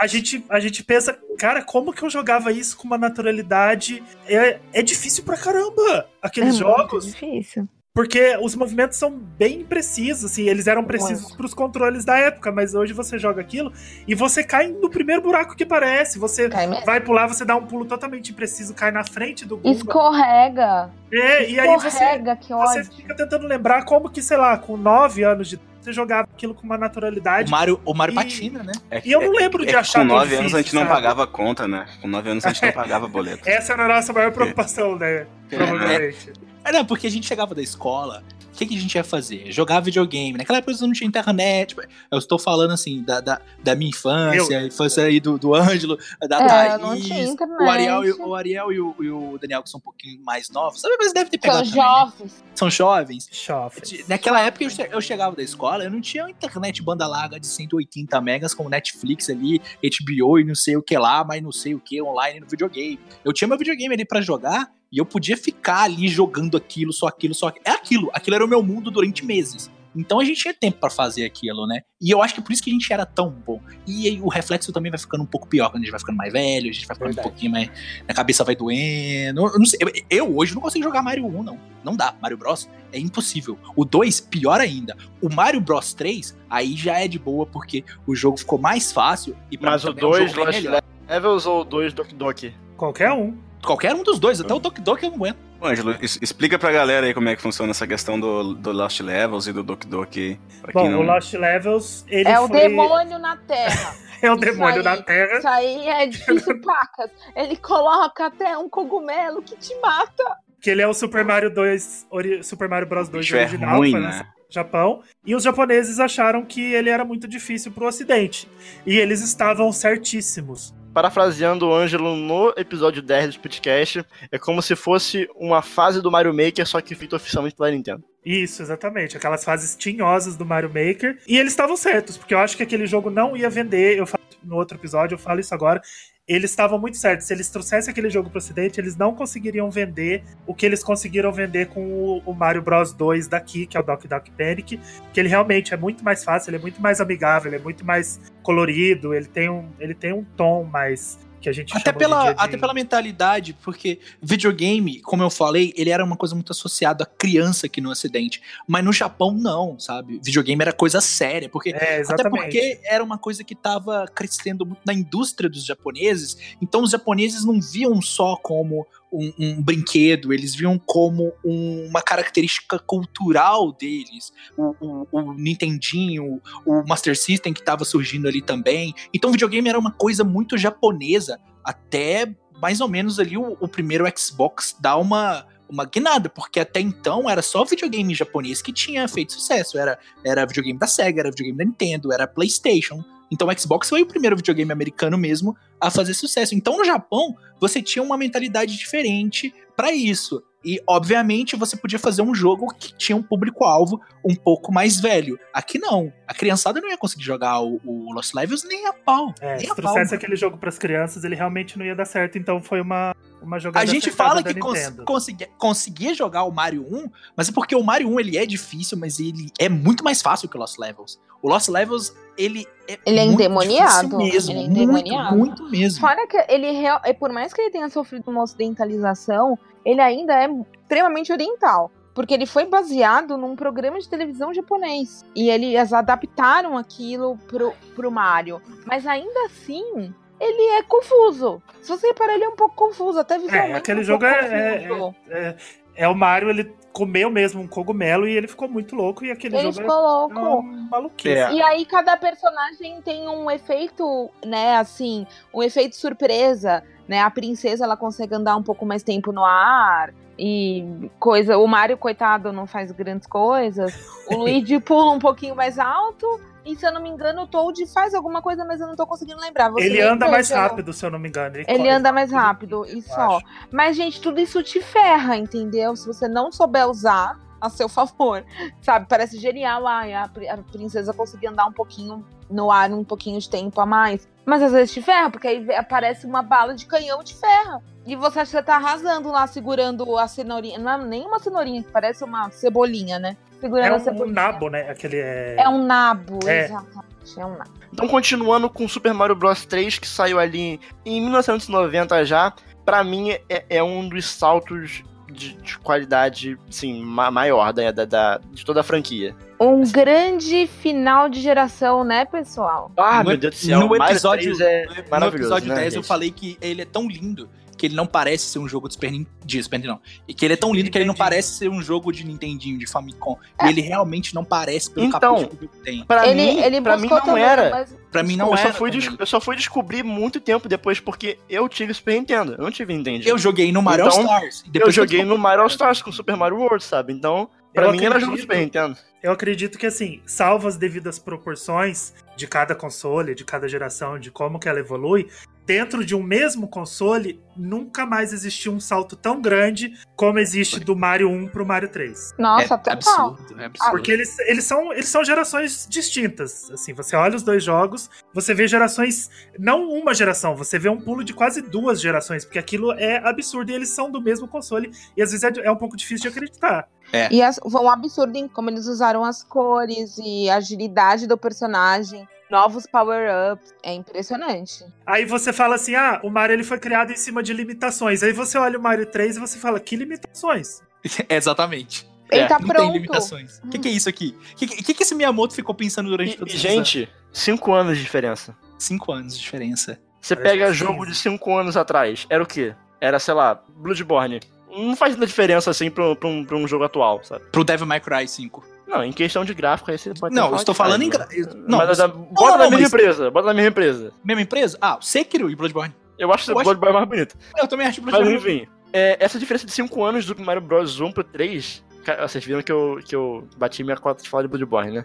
A gente, a gente pensa, cara, como que eu jogava isso com uma naturalidade? É, é difícil pra caramba aqueles é jogos. Muito difícil. Porque os movimentos são bem precisos, assim, eles eram precisos Muito. pros controles da época, mas hoje você joga aquilo e você cai no primeiro buraco que parece. Você vai pular, você dá um pulo totalmente impreciso, cai na frente do Goomba. Escorrega. É, e aí você, Escorrega, que você ódio. fica tentando lembrar como que, sei lá, com 9 anos de você jogava aquilo com uma O naturalidade. Mario, o Mario E- patina, né? É, E eu não lembro de é achar Com 9 anos a gente não sabe? pagava conta, né? Com 9 anos a gente não [laughs] pagava boleto. Essa era a nossa maior preocupação, né? Provavelmente. É, não, porque a gente chegava da escola, o que, que a gente ia fazer? Jogar videogame. Naquela época não tinha internet. Eu estou falando assim, da, da, da minha infância, a infância aí do, do Ângelo, da É, Thaís. não tinha internet. O Ariel, e, o Ariel e o, e o Daniel, que são um pouquinho mais novos, sabe? Mas deve ter São pegado também, né? jovens. São jovens. Chofres. Naquela época eu, che- eu chegava da escola, eu não tinha uma internet banda larga de 180 megas com Netflix ali, HBO e não sei o que lá, mas não sei o que online no videogame. Eu tinha meu videogame ali pra jogar e eu podia ficar ali jogando aquilo, só aquilo, só aquilo. É aquilo, aquilo era o meu mundo durante meses. Então a gente tinha tempo pra fazer aquilo, né? E eu acho que por isso que a gente era tão bom. E aí o reflexo também vai ficando um pouco pior quando a gente vai ficando mais velho, a gente vai ficando Verdade. um pouquinho mais. A cabeça vai doendo. Eu, não sei, eu, eu hoje não consigo jogar Mario 1, não. Não dá. Mario Bros. é impossível. O 2, pior ainda. O Mario Bros 3, aí já é de boa, porque o jogo ficou mais fácil. E pra Mas mim o também é um 2 jogo bem Lost. Levels ou o 2 Doki Doki? Qualquer um. Qualquer um dos dois, até o Doki Doki eu não aguento. Ô, Ângelo, explica pra galera aí como é que funciona essa questão do, do Lost Levels e do Doki Doki. Bom, não... o Lost Levels, ele É o foi... demônio na Terra. [laughs] É o Isso demônio aí. da Terra. Isso aí é difícil [laughs] pacas. Ele coloca até um cogumelo que te mata. Que ele é o Super Mario 2, ori- Super Mario Bros 2 bicho é original, ruim, foi né? no Japão. E os japoneses acharam que ele era muito difícil pro ocidente. E eles estavam certíssimos. Parafraseando o Ângelo no episódio 10 do podcast, é como se fosse uma fase do Mario Maker, só que feita oficialmente pela Nintendo. Isso, exatamente. Aquelas fases tinhosas do Mario Maker. E eles estavam certos, porque eu acho que aquele jogo não ia vender. Eu falo no outro episódio, eu falo isso agora. Eles estavam muito certos. Se eles trouxessem aquele jogo pro ocidente, eles não conseguiriam vender o que eles conseguiram vender com o, o Mario Bros 2 daqui, que é o Doc Doc Panic. Que ele realmente é muito mais fácil, ele é muito mais amigável, ele é muito mais colorido, ele tem um, ele tem um tom mais. Que a gente Até pela, dia até pela mentalidade, porque videogame, como eu falei, ele era uma coisa muito associada à criança aqui no Ocidente. Mas no Japão, não, sabe? Videogame era coisa séria, porque É, Até porque era uma coisa que estava crescendo muito na indústria dos japoneses, então os japoneses não viam só como um, um brinquedo, eles viam como um- uma característica cultural deles. O, o, o Nintendinho, o Master System que estava surgindo ali também. Então o videogame era uma coisa muito japonesa, até mais ou menos ali o, o primeiro Xbox dá uma. Uma guinada, porque até então era só videogame japonês que tinha feito sucesso. Era era videogame da Sega, era videogame da Nintendo, era PlayStation. Então o Xbox foi o primeiro videogame americano mesmo a fazer sucesso. Então no Japão, você tinha uma mentalidade diferente pra isso. E, obviamente, você podia fazer um jogo que tinha um público-alvo um pouco mais velho. Aqui não. A criançada não ia conseguir jogar o, o Lost Levels nem a pau. É, nem se a pau. trouxesse aquele jogo pras crianças, ele realmente não ia dar certo. Então foi uma, uma jogada A gente fala que cons conseguia, conseguia jogar o Mario 1, mas é porque o Mario 1 ele é difícil, mas ele é muito mais fácil que o Lost Levels. O Lost Levels, ele é Ele é muito endemoniado, mesmo. ele é muito, endemoniado. muito mesmo. Fora que ele, real- é, por mais que ele tenha sofrido uma ocidentalização, ele ainda é extremamente oriental. Porque ele foi baseado num programa de televisão japonês. E eles adaptaram aquilo pro, pro Mario. Mas ainda assim, ele é confuso. Se você reparar, ele é um pouco confuso, até visualmente. aquele um jogo é- confuso. É, é o Mario, ele comeu mesmo um cogumelo e ele ficou muito louco. E aquele Ele jogo ficou é louco. uma maluquice. É. E aí cada personagem tem um efeito, né, assim, um efeito surpresa, né? A princesa ela consegue andar um pouco mais tempo no ar e coisa, o Mario coitado não faz grandes coisas. O Luigi [laughs] pula um pouquinho mais alto e se eu não me engano o Toad faz alguma coisa, mas eu não tô conseguindo lembrar. Você Ele anda mais rápido, se eu não me engano. Ele corre anda mais rápido e só. Mas, gente, tudo isso te ferra, entendeu? Se você não souber usar a seu favor, sabe? Parece genial ai, a, a princesa conseguir andar um pouquinho no ar, um pouquinho de tempo a mais. Mas às vezes te ferra, porque aí aparece uma bala de canhão e te ferra. E você acha que você tá arrasando lá, segurando a cenourinha. Não é nem uma cenourinha, que parece uma cebolinha, né? Segurando É a um cebolinha. nabo, né? Aquele é. É um nabo, É. exatamente. É um nabo. Então, continuando com Super Mario Bros 3, que saiu ali em 1990 já, pra mim é, é um dos saltos de, de qualidade, assim, ma- maior da, da- da- de toda a franquia. Um grande final de geração, né, pessoal? Ah, No- meu Deus do céu, no episódio- 3 é No episódio né, 10 eu gente? falei que ele é tão lindo que ele não parece ser um jogo de Super Nintendo. De Super Nintendo, não. E que ele é tão lindo que ele não parece ser um jogo de Nintendinho, de Famicom. É. E ele realmente não parece pelo Então, capricho que tem. Pra ele, mim, ele pra mim não também, era. mas Pra mim não eu, era. só fui eu só fui descobrir muito tempo depois, porque eu tive Super Nintendo. Eu não tive Nintendo. Eu joguei no Mario Então, Stars. e Eu joguei eu- no Mario Stars com Super Mario World, sabe? Então, pra Eu mim era jogo acredito. Super Nintendo. Eu acredito que, assim, salvo as devidas proporções de cada console, de cada geração, de como que ela evolui, dentro de um mesmo console, nunca mais existiu um salto tão grande como existe do Mario 1 pro Mario 3. Nossa, é total. absurdo, é absurdo. Porque eles, eles, são, eles são gerações distintas. Assim, você olha os dois jogos, você vê gerações. Não uma geração, você vê um pulo de quase duas gerações, porque aquilo é absurdo e eles são do mesmo console. E às vezes é, é um pouco difícil de acreditar. E as, foi um absurdo em como eles usaram as cores e a agilidade do personagem, novos power-ups. É impressionante. Aí você fala assim: ah, o Mario ele foi criado em cima de limitações. Aí você olha o Mario 3 e você fala: que limitações? [laughs] Exatamente. Ele É, tá não pronto. tem limitações. O que, que é isso aqui? O que, que, que esse Miyamoto ficou pensando durante E, todos e, esses anos? gente, 5 anos de diferença. Cinco anos de diferença. Você Parece pega jogo de 5 anos atrás, era o quê? Era, sei lá, Bloodborne. não faz tanta diferença assim pra, um- pra um, pra um jogo atual, sabe? Pro Devil May Cry 5. Não, em questão de gráfico aí você pode Não, eu estou falando em. gra- né? Não, mas, mas- a- bota não, na não, mesma mas- empresa, bota na mesma empresa. mesma empresa? Ah, o Sekiro e Bloodborne. Eu acho Eu o acho- Bloodborne mais bonito. Eu também acho Mas Bloodborne. enfim, é, essa diferença de 5 anos do Mario Bros 1 pro 3. cara, Vocês viram que eu, que eu bati minha cota de falar de Bloodborne, né?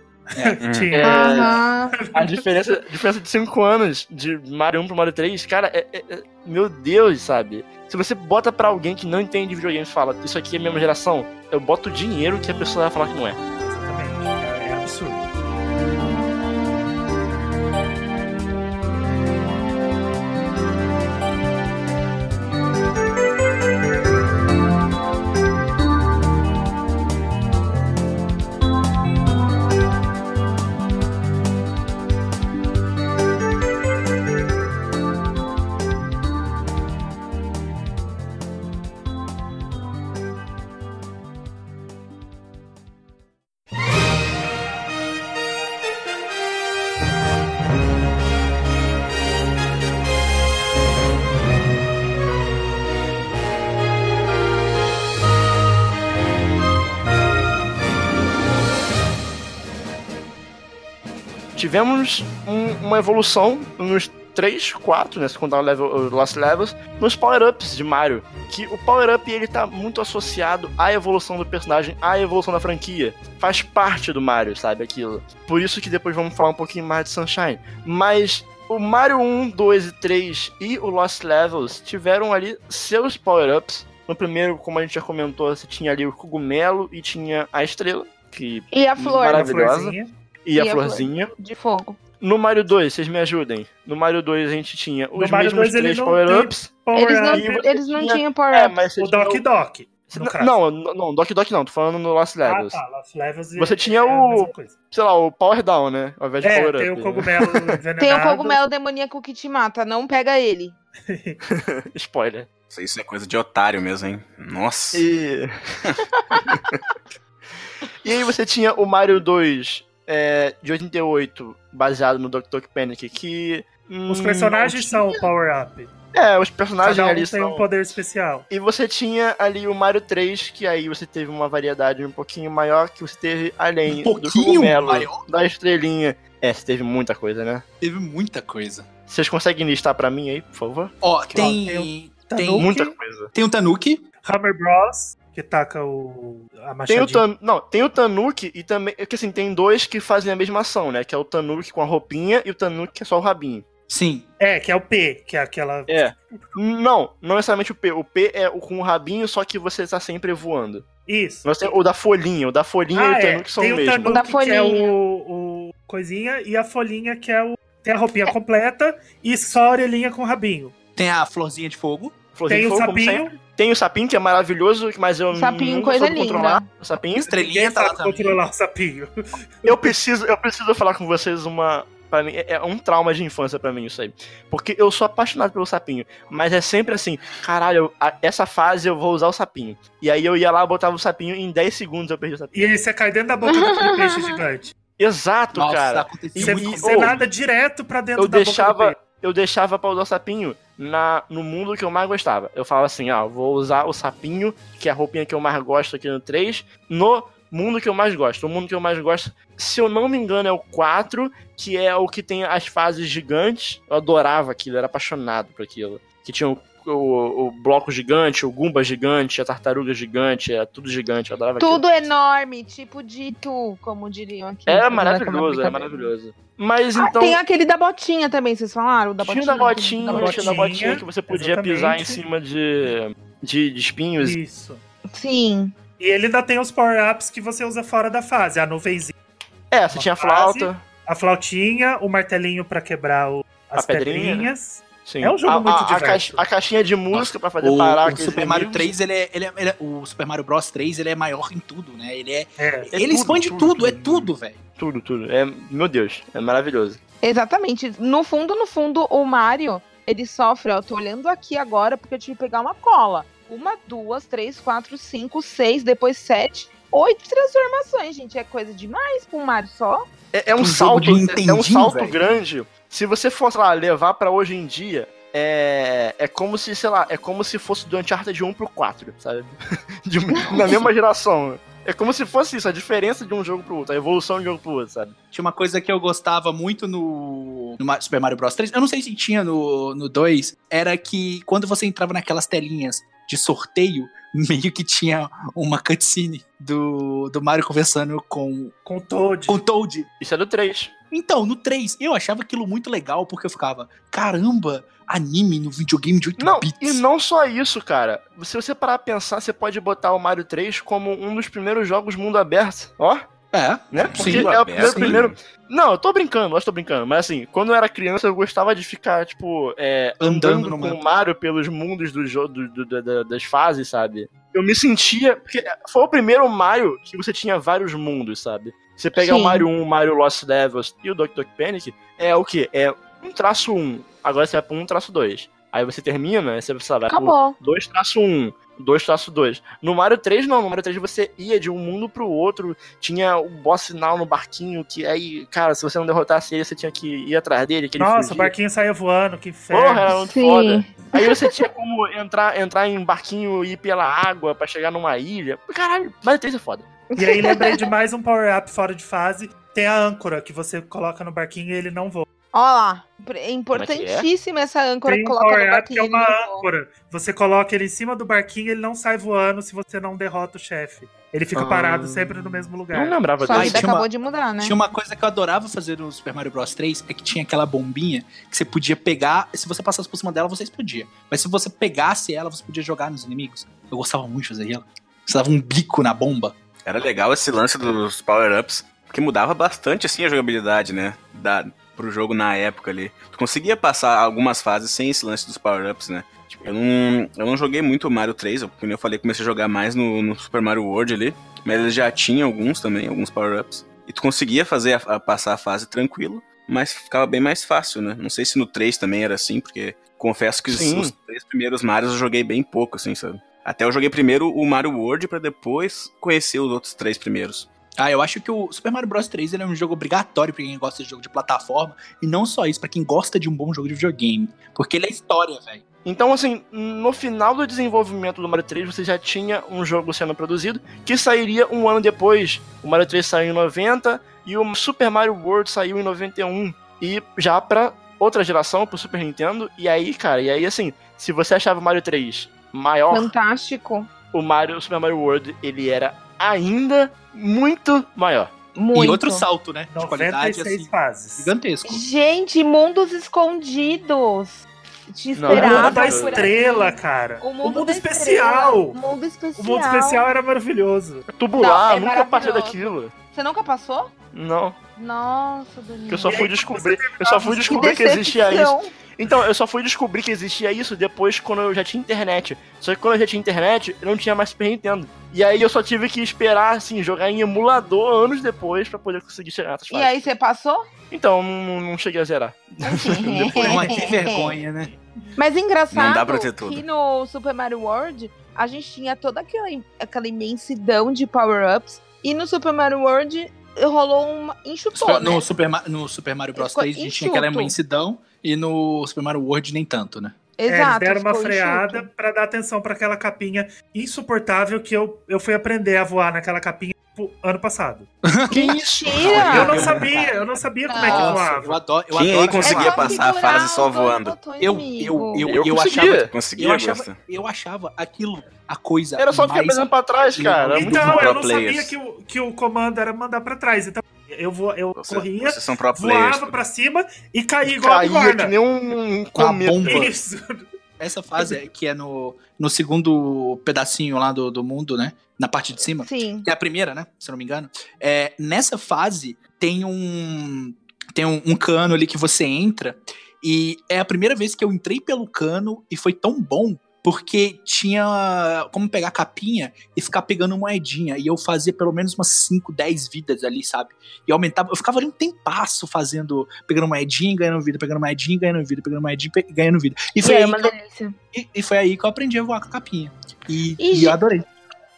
Tinha. É, Aham. a diferença, diferença de 5 anos de Mario 1 pro Mario 3, cara, é, é- é- meu Deus, sabe? Se você bota pra alguém que não entende de videogames e fala, isso aqui é a mesma geração, eu boto dinheiro que a pessoa vai falar que não é. Tivemos um- uma evolução nos 3, 4, né? Se contar level, os Lost Levels, nos power-ups de Mario. Que o power-up ele tá muito associado à evolução do personagem, à evolução da franquia. Faz parte do Mario, sabe? Aquilo. Por isso que depois vamos falar um pouquinho mais de Sunshine. Mas o Mario 1, 2 e 3 e o Lost Levels tiveram ali seus power-ups. No primeiro, como a gente já comentou, você tinha ali o cogumelo e tinha a estrela, que E a flor A Maravilhosa. florzinha. E, a E a flor. florzinha. de fogo. No Mario 2, vocês me ajudem. No Mario 2 a gente tinha os Mario mesmos 2 ele três power-ups. Power Eles não, eles não tinha- tinham power É, O Doc Doc. No. Não, não, não, Doc Doc não, tô falando no Lost Ah, Levels. tá. Lost Levels e- Você tinha é o-. Sei lá, o Power Down, né? Ao invés de É, Power tem Up. o cogumelo envenenado. [laughs] Tem o cogumelo demoníaco que te mata, não pega ele. [laughs] Spoiler. Isso, isso é coisa de otário mesmo, hein? Nossa. E... [laughs] e aí você tinha o Mario 2 é, de 88, baseado no Doc Doc Panic, que... Os hum, personagens são o Power Up. É, os personagens Cada um ali tem são... um poder especial. E você tinha ali o Mario 3, que aí você teve uma variedade um pouquinho maior, que você teve além Um do pouquinho cogumelo, maior? da estrelinha. É, você teve muita coisa, né? Teve muita coisa. Vocês conseguem listar pra mim aí, por favor? Ó, Ó, tem. tem Tem. Muita coisa. tem o Tanuki. Hammer Bros, que taca o, a Tem o, machadinha. tan... Não, tem o Tanuki e também. é Que assim, tem dois que fazem a mesma ação, né? Que é o Tanuki com a roupinha e o Tanuki que é só o rabinho. Sim. É, que é o P, que é aquela... É. Não, não necessariamente o P. O P é o com o rabinho, só que você tá sempre voando. Isso. Tem o da folhinha. O da folhinha e Ah, o é. Tanuki são Tem o o mesmo. Tanuki, Da que é folhinha. o, o coisinha, e a folhinha, que é o... Tem a roupinha completa e só a orelhinha com rabinho. Tem a florzinha de fogo. Florzinha Tem de o fogo, sapinho, sempre. Tem o sapinho, que é maravilhoso, mas eu Sapinho, nunca coisa soube controlar. linda. O sapinho. Estrelinha tá lá controlar o sapinho. [laughs] Eu preciso, eu preciso falar com vocês uma. Pra mim, é é um trauma de infância pra mim isso aí. Porque eu sou apaixonado pelo sapinho. Mas é sempre assim, caralho, essa fase eu vou usar o sapinho. E aí eu ia lá, botava o sapinho e em 10 segundos eu perdi o sapinho. E aí você cai dentro da boca daquele [laughs] peixe gigante. Exato, Nossa, cara. Você, oh, nada direto pra dentro Eu da boca deixava, do peixe. eu deixava pra usar o sapinho na, no mundo que eu mais gostava. Eu falava assim, ah, vou usar o sapinho, que é a roupinha que eu mais gosto aqui no 3, no mundo que eu mais gosto. O mundo que eu mais gosto, se eu não me engano, é o 4, que é o que tem as fases gigantes. Eu adorava aquilo, era apaixonado por aquilo. Que tinha o, o, bloco gigante, o Goomba gigante, a tartaruga gigante, era tudo gigante, eu adorava aquilo. Tudo enorme, tipo de tu, como diriam aqui. É maravilhoso, é maravilhoso. Mas Ah, então. Tem aquele da botinha também, vocês falaram? O Da Tinha botinha, da botinha, da tinha da botinha que você podia exatamente. pisar em cima de, de, de espinhos. Isso. Sim. E ele ainda tem os power-ups que você usa fora da fase. A nuvenzinha, É, você Uma tinha a fase. flauta. a flautinha, o martelinho pra quebrar o- as A pedrinha, pedrinhas. Sim. É um jogo a, muito a, a, diverso. caixa- a caixinha de música pra fazer O, parar o Super Mario inimigos. 3, ele é, ele, é, ele é- O Super Mario Bros 3, ele é maior em tudo, né? Ele é. É. É ele tudo, expande tudo, tudo, é tudo. tudo, velho. Tudo, tudo. É, meu Deus, é maravilhoso. Exatamente. No fundo, no fundo, o Mario, ele sofre, ó. Eu tô olhando aqui agora porque eu tive que pegar uma cola. Uma, duas, três, quatro, cinco, seis, depois sete, oito transformações, gente. É coisa demais pra um Mario só. É, é um Um salto, de é um salto velho. grande. Se você fosse lá levar pra hoje em dia, é, é como se, sei lá, é como se fosse do Uncharted 1 pro 4, sabe? [laughs] De, na mesma geração. É como se fosse isso, a diferença de um jogo pro outro, a evolução de um jogo pro outro, sabe? Tinha uma coisa que eu gostava muito no, no Super Mario Bros 3, eu não sei se tinha no, no 2, era que quando você entrava naquelas telinhas de sorteio, [laughs] meio que tinha uma cutscene do, do Mario conversando com, Com o Toad. com o Toad. Isso é do 3. Então, no 3, eu achava aquilo muito legal, porque eu ficava, caramba, anime no videogame de 8 Não, bits. e não só isso, cara. Se você parar pra pensar, você pode botar o Mario 3 como um dos primeiros jogos mundo aberto. Ó, É, né? Porque Sim, é o primeiro, sim. primeiro. Não, eu tô brincando, eu tô brincando. Mas assim, quando eu era criança, eu gostava de ficar, tipo, é, Andando andando, com o Mario pelos mundos do jogo, do, do- do- da- das fases, sabe? Eu me sentia. Porque foi o primeiro Mario que você tinha vários mundos, sabe? Você pega Sim. o Mario 1, o Mario Lost Levels e o Doc Doc Panic, é o quê? É um traço 1. Agora você vai pra um traço 2. Aí você termina, você sei lá, vai pro Acabou. 2 traço 1, 2 traço 2. No Mario 3 não, no Mario 3 você ia de um mundo pro outro, tinha o boss final no barquinho, que aí, cara, se você não derrotasse ele, você tinha que ir atrás dele, que ele Nossa, o fugia. barquinho saía voando, que inferno. Porra, era muito Sim. foda. Aí você tinha como entrar, entrar em barquinho e ir pela água pra chegar numa ilha. Caralho, Mario 3 é foda. E aí lembrei de mais um power-up fora de fase. Tem a âncora, que você coloca no barquinho e ele não voa. Ó lá. É é importantíssima essa âncora Tem que coloca no que é barquinho. uma ele não voa. âncora. Você coloca ele em cima do barquinho ele não sai voando se você não derrota o chefe. Ele fica Ah. parado sempre no mesmo lugar. Não lembrava Sua Ai, disso. vida tinha uma- acabou de mudar, né? Tinha uma coisa que eu adorava fazer no Super Mario Bros 3 é que tinha aquela bombinha que você podia pegar, se você passasse por cima dela, você explodia. Mas se você pegasse ela, você podia jogar nos inimigos. Eu gostava muito de fazer aquilo. Você dava um bico na bomba. Era legal esse lance dos power-ups, porque mudava bastante assim a jogabilidade, né? Da, pro jogo na época ali. Tu conseguia passar algumas fases sem esse lance dos power-ups, né? Tipo, eu não, eu não joguei muito o Mario 3, eu, como eu falei, comecei a jogar mais no, no Super Mario World ali. Mas ele já tinha alguns também, alguns power-ups. E tu conseguia fazer a, a- passar a fase tranquilo, mas ficava bem mais fácil, né? Não sei se no 3 também era assim, porque confesso que os, os três primeiros Marios eu joguei bem pouco, assim, sabe? Até eu joguei primeiro o Mario World pra depois conhecer os outros três primeiros. Ah, eu acho que o Super Mario Bros 3 ele é um jogo obrigatório pra quem gosta de jogo de plataforma. E não só isso, pra quem gosta de um bom jogo de videogame. Porque ele é história, velho. Então, assim, no final do desenvolvimento do Mario 3, você já tinha um jogo sendo produzido que sairia um ano depois. O Mario 3 saiu em 90 e o Super Mario World saiu em 91. E já pra outra geração, pro Super Nintendo. E aí, cara, e aí, assim, se você achava o Mario 3 maior, Fantástico. o Mario, o Super Mario World, ele era ainda muito maior. Muito. E outro salto, né? De qualidade 96 assim, fases. gigantesco. Gente, mundos escondidos. Te Não, O esperava mundo da estrela, cara. O mundo, da especial. especial. O mundo especial. O mundo especial era maravilhoso. Tubular, Não, é nunca passei daquilo. Você nunca passou? Não, Nossa, Danilo. que eu só fui descobrir, eu só fui Que descobrir que existia isso. Então, eu só fui descobrir que existia isso depois quando eu já tinha internet. Só que quando eu já tinha internet, eu não tinha mais Super Nintendo. E aí eu só tive que esperar, assim, jogar em emulador anos depois pra poder conseguir chegar nessas E fases. aí, você passou? Então, não, não cheguei a zerar. [laughs] Mas que vergonha, né? Mas engraçado Não dá pra ter tudo. que no Super Mario World a gente tinha toda aquela, aquela imensidão de power-ups. E no Super Mario World rolou uma enxutou, no, né? Super, no Super Mario Bros Ficou 3 a gente tinha aquela imensidão. E no Super Mario World nem tanto, né? É, Exato. deram uma ficou freada pra dar atenção pra aquela capinha insuportável que eu, eu fui aprender a voar naquela capinha tipo, ano passado. [laughs] Que isso? Eu não sabia, eu não sabia como é que voava. eu adoro. Eu Quem adoro conseguia É passar a fase só voando? Eu, eu, eu, Eu eu, conseguia. achava, Conseguia, eu, achava, Gosta? eu achava aquilo a coisa Era só ficar pensando pra trás, cara. Então, eu não players. sabia que o, que o comando era mandar pra trás. Então, eu, vo, eu Você- corria, Vocês são pro players. voava pra cima e caía igual a Caía bigorna. que nem um, um cometa. Isso. Essa fase é- que é no, no segundo pedacinho lá do, do mundo, né? Na parte de cima. Sim. Que é a primeira, né? Se eu não me engano. É, nessa fase tem um. Tem um, um cano ali que você entra. E é a primeira vez que eu entrei pelo cano e foi tão bom. Porque tinha como pegar capinha e ficar pegando moedinha. E eu fazia pelo menos umas 5, 10 vidas ali, sabe? E aumentava. Eu ficava ali um tempasso fazendo. Pegando moedinha ganhando vida, pegando moedinha e ganhando vida, pegando moedinha e ganhando vida. E foi, é aí uma que eu, e, e foi aí que eu aprendi a voar com a capinha. E, E, e eu adorei.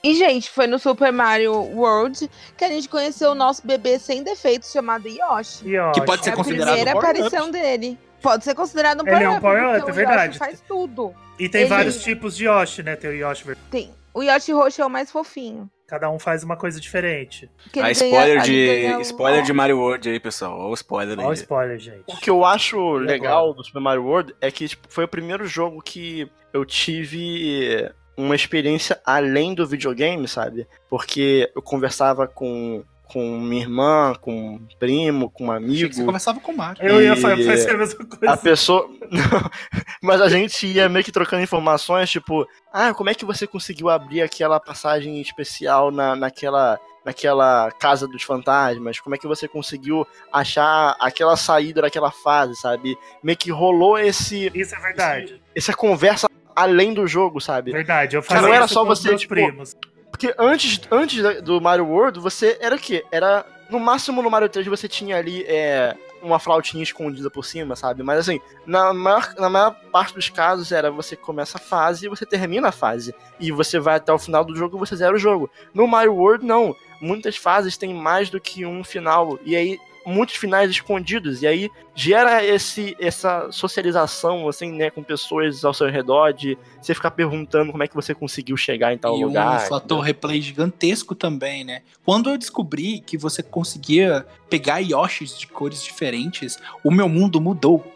E, gente, foi no Super Mario World que a gente conheceu o nosso bebê sem defeitos chamado Yoshi. Ó, Que pode ser É a considerado primeira power-up. aparição dele. Pode ser considerado um Ele é um power-up, é o verdade. Yoshi faz tudo. E tem Ele- vários tipos de Yoshi, né? Tem o Yoshi verde. Tem. O Yoshi roxo é o mais fofinho. Cada um faz uma coisa diferente. Que A spoiler ganha de spoiler de Mario World aí, pessoal. Olha o spoiler Olha o aí. spoiler, gente. O que eu acho legal do Super Mario World é que tipo, foi o primeiro jogo que eu tive uma experiência além do videogame, sabe? Porque eu conversava com, com minha irmã, com um primo, com um que você amigo. conversava com o Mario. Eu ia falar fazer a mesma coisa. A pessoa. Não, [laughs] mas a gente ia meio que trocando informações, tipo, ah, como é que você conseguiu abrir aquela passagem especial na, naquela, naquela casa dos fantasmas? Como é que você conseguiu achar aquela saída daquela fase, sabe? Meio que rolou esse, Isso é verdade. essa conversa além do jogo, sabe? Verdade. Eu fazia não era só você, meus tipo, primos. Porque antes, antes do Mario World, você era o quê? Era. No máximo no Mario 3 você tinha ali é, uma flautinha escondida por cima, sabe? Mas assim, na maior, na maior parte dos casos era você começa a fase e você termina a fase. E você vai até o final do jogo e você zera o jogo. No Mario World, não. Muitas fases têm mais do que um final. E aí, muitos finais escondidos. E aí gera esse, essa socialização, assim, né, com pessoas ao seu redor, de você ficar perguntando como é que você conseguiu chegar em tal e lugar. um fator replay gigantesco também, né? Quando eu descobri que você conseguia pegar Yoshis de cores diferentes, o meu mundo mudou.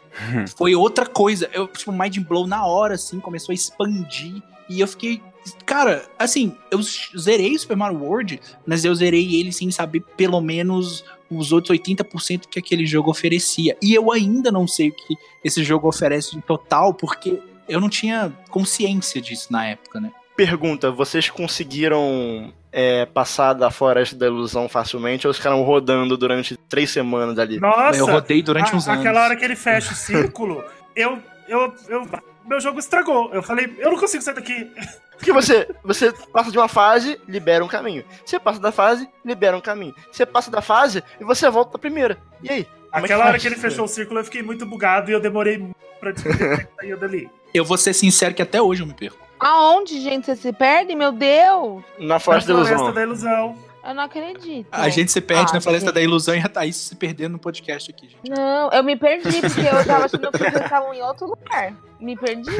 Foi outra coisa. Eu, tipo, Mind Blow na hora, assim, começou a expandir. E eu fiquei. Cara, assim, eu zerei o Super Mario World, mas eu zerei ele sem saber pelo menos os outros 80% que aquele jogo oferecia. E eu ainda não sei o que esse jogo oferece em total, porque eu não tinha consciência disso na época, né? Pergunta, vocês conseguiram é, passar da Floresta da Ilusão facilmente ou ficaram rodando durante três semanas ali? Nossa! eu rodei durante a- uns anos. Aquela hora que ele fecha o círculo, [laughs] eu, eu, eu. Meu jogo estragou. Eu falei, eu não consigo sair daqui. Porque você, você passa de uma fase, libera um caminho. Você passa da fase, libera um caminho. Você passa da fase e você volta pra primeira. E aí? É que Aquela hora faz? que ele fechou o círculo, eu fiquei muito bugado e eu demorei muito pra descobrir é que saía dali. Eu vou ser sincero que até hoje eu me perco. Aonde, gente, você se perde? Meu Deus! Na Na Floresta da Floresta Ilusão. da Ilusão. Eu não acredito. A gente se perde Ah, na Floresta gente. da Ilusão e a Thaís se perdendo no podcast aqui, gente. Não, eu me perdi, porque eu tava achando que vocês estavam em outro lugar. Me perdi.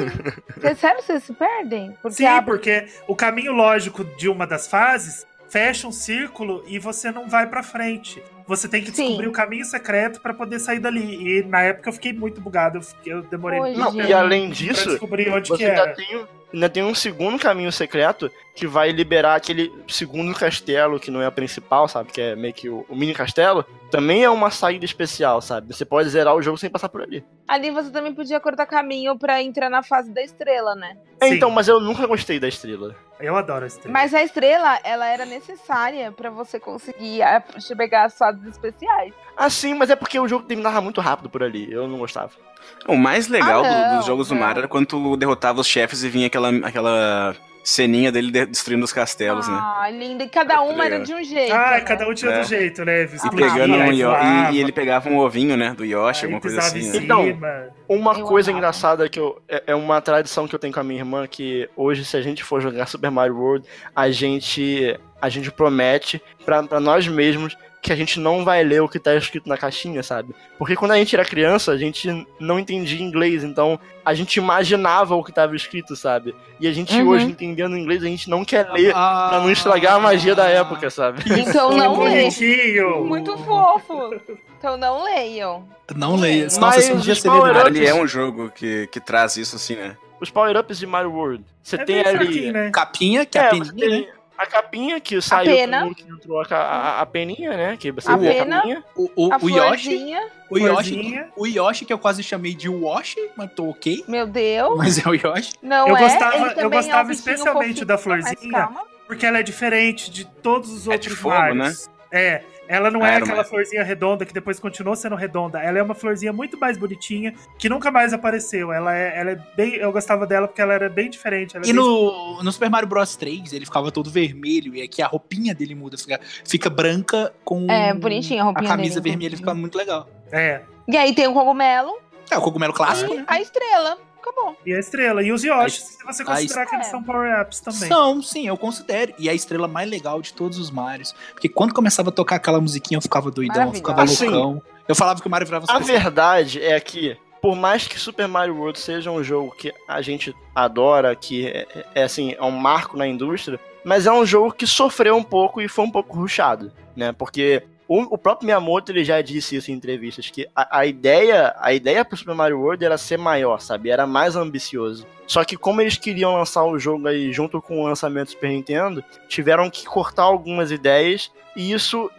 Vocês sério, vocês se perdem? Porque Sim, a- porque o caminho lógico de uma das fases fecha um círculo e você não vai pra frente. Você tem que Sim. descobrir o caminho secreto pra poder sair dali. E na época eu fiquei muito bugado. Eu, fiquei- eu demorei Oi, muito e além pra disso, descobrir onde você que era. tem, ainda tem um segundo caminho secreto que vai liberar aquele segundo castelo, que não é a principal, sabe? Que é meio que o, o mini castelo. Também é uma saída especial, sabe? Você pode zerar o jogo sem passar por ali. ali você também podia cortar caminho pra entrar na fase da estrela, né? É, Sim. então, mas eu nunca gostei da estrela. Eu adoro a estrela. Mas a estrela, ela era necessária pra você conseguir a- pegar as fases especiais. Ah, sim, mas é porque o jogo terminava muito rápido por ali. Eu não gostava. O mais legal Ah, do- dos jogos do. Mario era quando tu derrotava os chefes e vinha aquela, aquela ceninha dele de- destruindo os castelos, né? Ah, linda. E cada Tá uma era de um jeito. Ah, né? cada um tinha É. do jeito, né? E pegando um e, e ele pegava um ovinho, né? Do Yoshi, aí alguma coisa assim. né? Então. Uma Eu coisa amava. engraçada que eu. É, é uma tradição que eu tenho com a minha irmã, que hoje, se a gente for jogar Super Mario World, a gente. A gente promete pra nós mesmos que a gente não vai ler o que tá escrito na caixinha, sabe? Porque quando a gente era criança, a gente não entendia inglês, então a gente imaginava o que tava escrito, sabe? E a gente Uhum. hoje, entendendo inglês, a gente não quer ler Ah, pra não estragar a magia da época, sabe? Então não bonitinho! Muito fofo. Então não leiam. Não leia. Nossa, Mas um dia Mario, ele é um jogo que, que traz isso assim, né? Os power-ups de Mario World. Você É tem ali. fraquinho, né? Capinha, que é, É, a né? capinha que saiu pena. que entrou a, a, a peninha, né? Que você A a pena. capinha. O, o, A o Yoshi, o Yoshi, o Yoshi que eu quase chamei de Washi, mas tô ok. Meu Deus. Mas é o Yoshi. Não Eu é. gostava- eu gostava é um especialmente da florzinha. Porque ela é diferente de todos os É de outros fogo, Marios. É, ela não Ah, é era aquela uma- florzinha redonda que depois continuou sendo redonda. Ela é uma florzinha muito mais bonitinha, que nunca mais apareceu. Ela é, ela é bem. Eu gostava dela porque ela era bem diferente. ela é E bem- no, no Super Mario Bros 3, ele ficava todo vermelho, e aqui a roupinha dele muda, fica, fica branca com É, bonitinha a a roupinha camisa dele, vermelha, inclusive. fica muito legal. É. E aí tem o cogumelo É, o cogumelo clássico, e né? a estrela. Acabou. E a estrela. E os Yoshis, se você considerar que eles são power-ups também. São, sim, eu considero. E a estrela mais legal de todos os Marios. Porque quando começava a tocar aquela musiquinha, eu ficava doidão, eu ficava. Assim, loucão. Eu falava que o Mario virava A verdade é que por mais que Super Mario World seja um jogo que a gente adora, que é, é, assim, é um marco na indústria, mas é um jogo que sofreu um pouco e foi um pouco ruchado, né? Porque o, o próprio Miyamoto ele já disse isso em entrevistas que a, a ideia, a ideia pro Super Mario World era ser maior, sabe? Era mais ambicioso. Só que como eles queriam lançar o jogo aí junto com o lançamento do Super Nintendo, tiveram que cortar algumas ideias e isso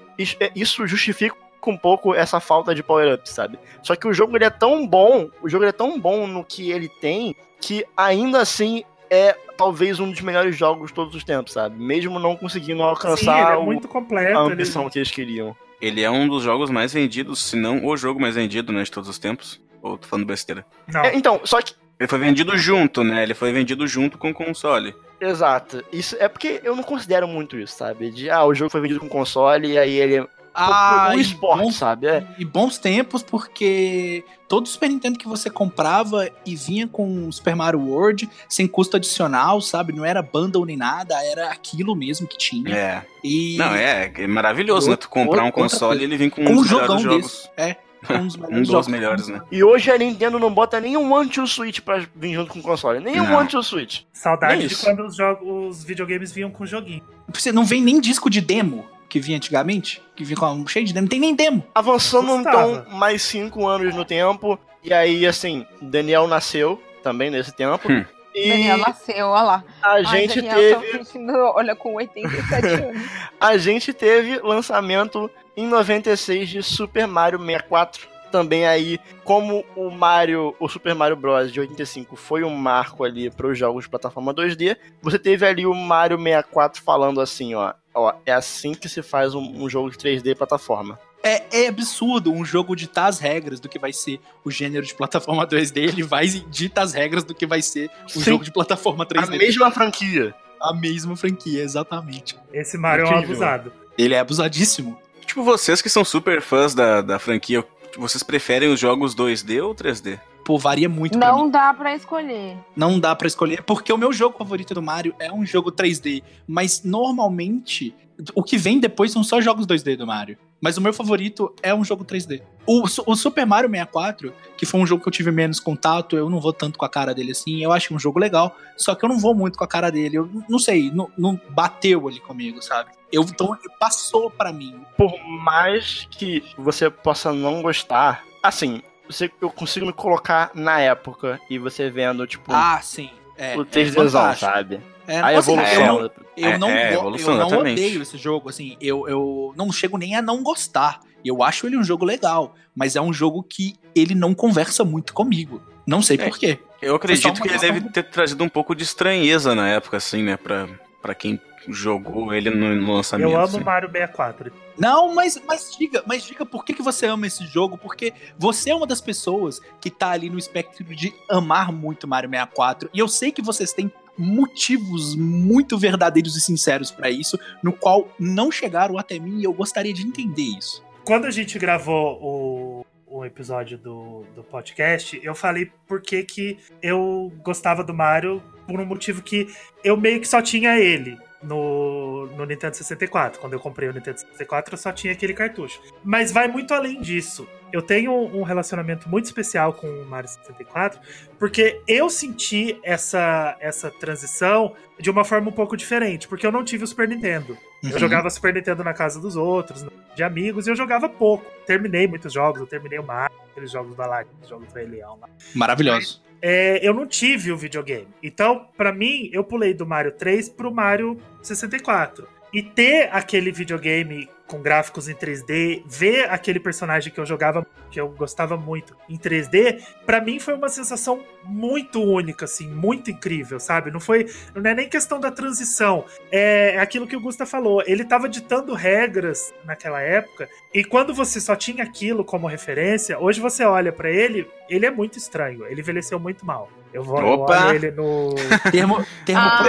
isso justifica um pouco essa falta de power-up, sabe? Só que o jogo ele é tão bom, o jogo é tão bom no que ele tem, que ainda assim é talvez um dos melhores jogos de todos os tempos, sabe? Mesmo não conseguindo alcançar Sim, ele é completo. a ele- ambição que eles queriam. Ele é um dos jogos mais vendidos, se não o jogo mais vendido, né, de todos os tempos. Ou tô falando besteira. Não, É, então, só que Ele foi vendido junto, né? Ele foi vendido junto com o console. Exato. Isso é porque eu não considero muito isso, sabe? De ah, o jogo foi vendido com console e aí ele Ah, um e esporte, bons- sabe? É. E bons tempos, porque todo Super Nintendo que você comprava e vinha com Super Mario World, sem custo adicional, sabe? Não era bundle nem nada, era aquilo mesmo que tinha. É. E Não, é, é maravilhoso, né? Tu comprar um console e ele vem com com um um dos jogão melhores jogos. desse. É, [laughs] um dos Um melhores dos melhores, né? E hoje a Nintendo não bota nenhum anti-Switch pra vir junto com o console. Nenhum Não. anti-Switch. saudade de quando os, jogos, os videogames vinham com joguinho. Você não vem nem disco de demo que vinha antigamente, que vinha com um cheio de demo, não tem nem demo. Avançando então mais cinco anos no tempo. E aí, assim, Daniel nasceu também nesse tempo. Hum. E Daniel nasceu, olha lá. a Ai, gente Daniel, teve. olha, com 87 [laughs] anos. A gente teve lançamento em 96 de Super Mario 64. Também aí, como o Mario, o Super Mario Bros. de 85 foi um marco ali para os jogos de plataforma 2D, você teve ali o Mario 64 falando assim, ó, ó, é assim que se faz um, um jogo de 3D plataforma. É, é absurdo um jogo ditar as regras do que vai ser o gênero de plataforma 2D, ele vai e dita as regras do que vai ser o Sim. jogo de plataforma A 3D. mesma franquia. A mesma franquia, exatamente. Esse Mario é um abusado. Ele é abusadíssimo. Tipo, vocês que são super fãs da, da franquia, vocês preferem os jogos 2D ou 3D? Pô, varia muito pra mim. Não dá pra escolher. Não dá pra escolher, porque o meu jogo favorito do Mario é um jogo 3D, mas normalmente o que vem depois são só jogos 2D do Mario. Mas o meu favorito é um jogo 3D. O, o Super Mario 64, que foi um jogo que eu tive menos contato, eu não vou tanto com a cara dele assim, eu acho um jogo legal, só que eu não vou muito com a cara dele. Eu não sei, não, não bateu ali comigo, sabe? Eu, então ele passou pra mim. Por mais que você possa não gostar, assim, você, eu consigo me colocar na época e você vendo, tipo, Ah, sim. É, o é 3Dzão, fantástico. sabe? É, A evolução. eu não- Eu É, não, é, eu não odeio esse jogo, assim, eu, eu não chego nem a não gostar. Eu acho ele um jogo legal, mas é um jogo que ele não conversa muito comigo. Não sei É. por quê. Eu acredito que ele deve ter trazido um pouco de estranheza na época, assim, né? Pra, pra quem jogou ele no, no lançamento. Eu amo assim. Mario 64. Não, mas, mas diga, mas diga por que, que você ama esse jogo, porque você é uma das pessoas que tá ali no espectro de amar muito Mario 64, e eu sei que vocês têm motivos muito verdadeiros e sinceros pra isso, no qual não chegaram até mim e eu gostaria de entender isso. Quando a gente gravou o, o episódio do, do podcast, eu falei por que que eu gostava do Mario por um motivo que eu meio que só tinha ele no, no Nintendo 64. Quando eu comprei o Nintendo 64, eu só tinha aquele cartucho. Mas vai muito além disso. Eu tenho um relacionamento muito especial com o Mario 64, porque eu senti essa, essa transição de uma forma um pouco diferente, porque eu não tive o Super Nintendo. Eu Uhum. jogava Super Nintendo na casa dos outros, de amigos, e eu jogava pouco. Terminei muitos jogos, eu terminei o Mario, aqueles jogos do Aladdin, os jogos do Rei Leão lá. Maravilhoso. É, eu não tive o videogame. Então, pra mim, eu pulei do Mario 3 pro Mario 64. E ter aquele videogame com gráficos em 3D, ver aquele personagem que eu jogava, que eu gostava muito em 3D, pra mim foi uma sensação muito única, assim, muito incrível, sabe? Não foi, não é nem questão da transição, é aquilo que o Gusta falou. Ele tava ditando regras naquela época, e quando você só tinha aquilo como referência, hoje você olha pra ele, ele é muito estranho, ele envelheceu muito mal. Eu vou Opa! olho ele no [laughs] Termo, termo Ah,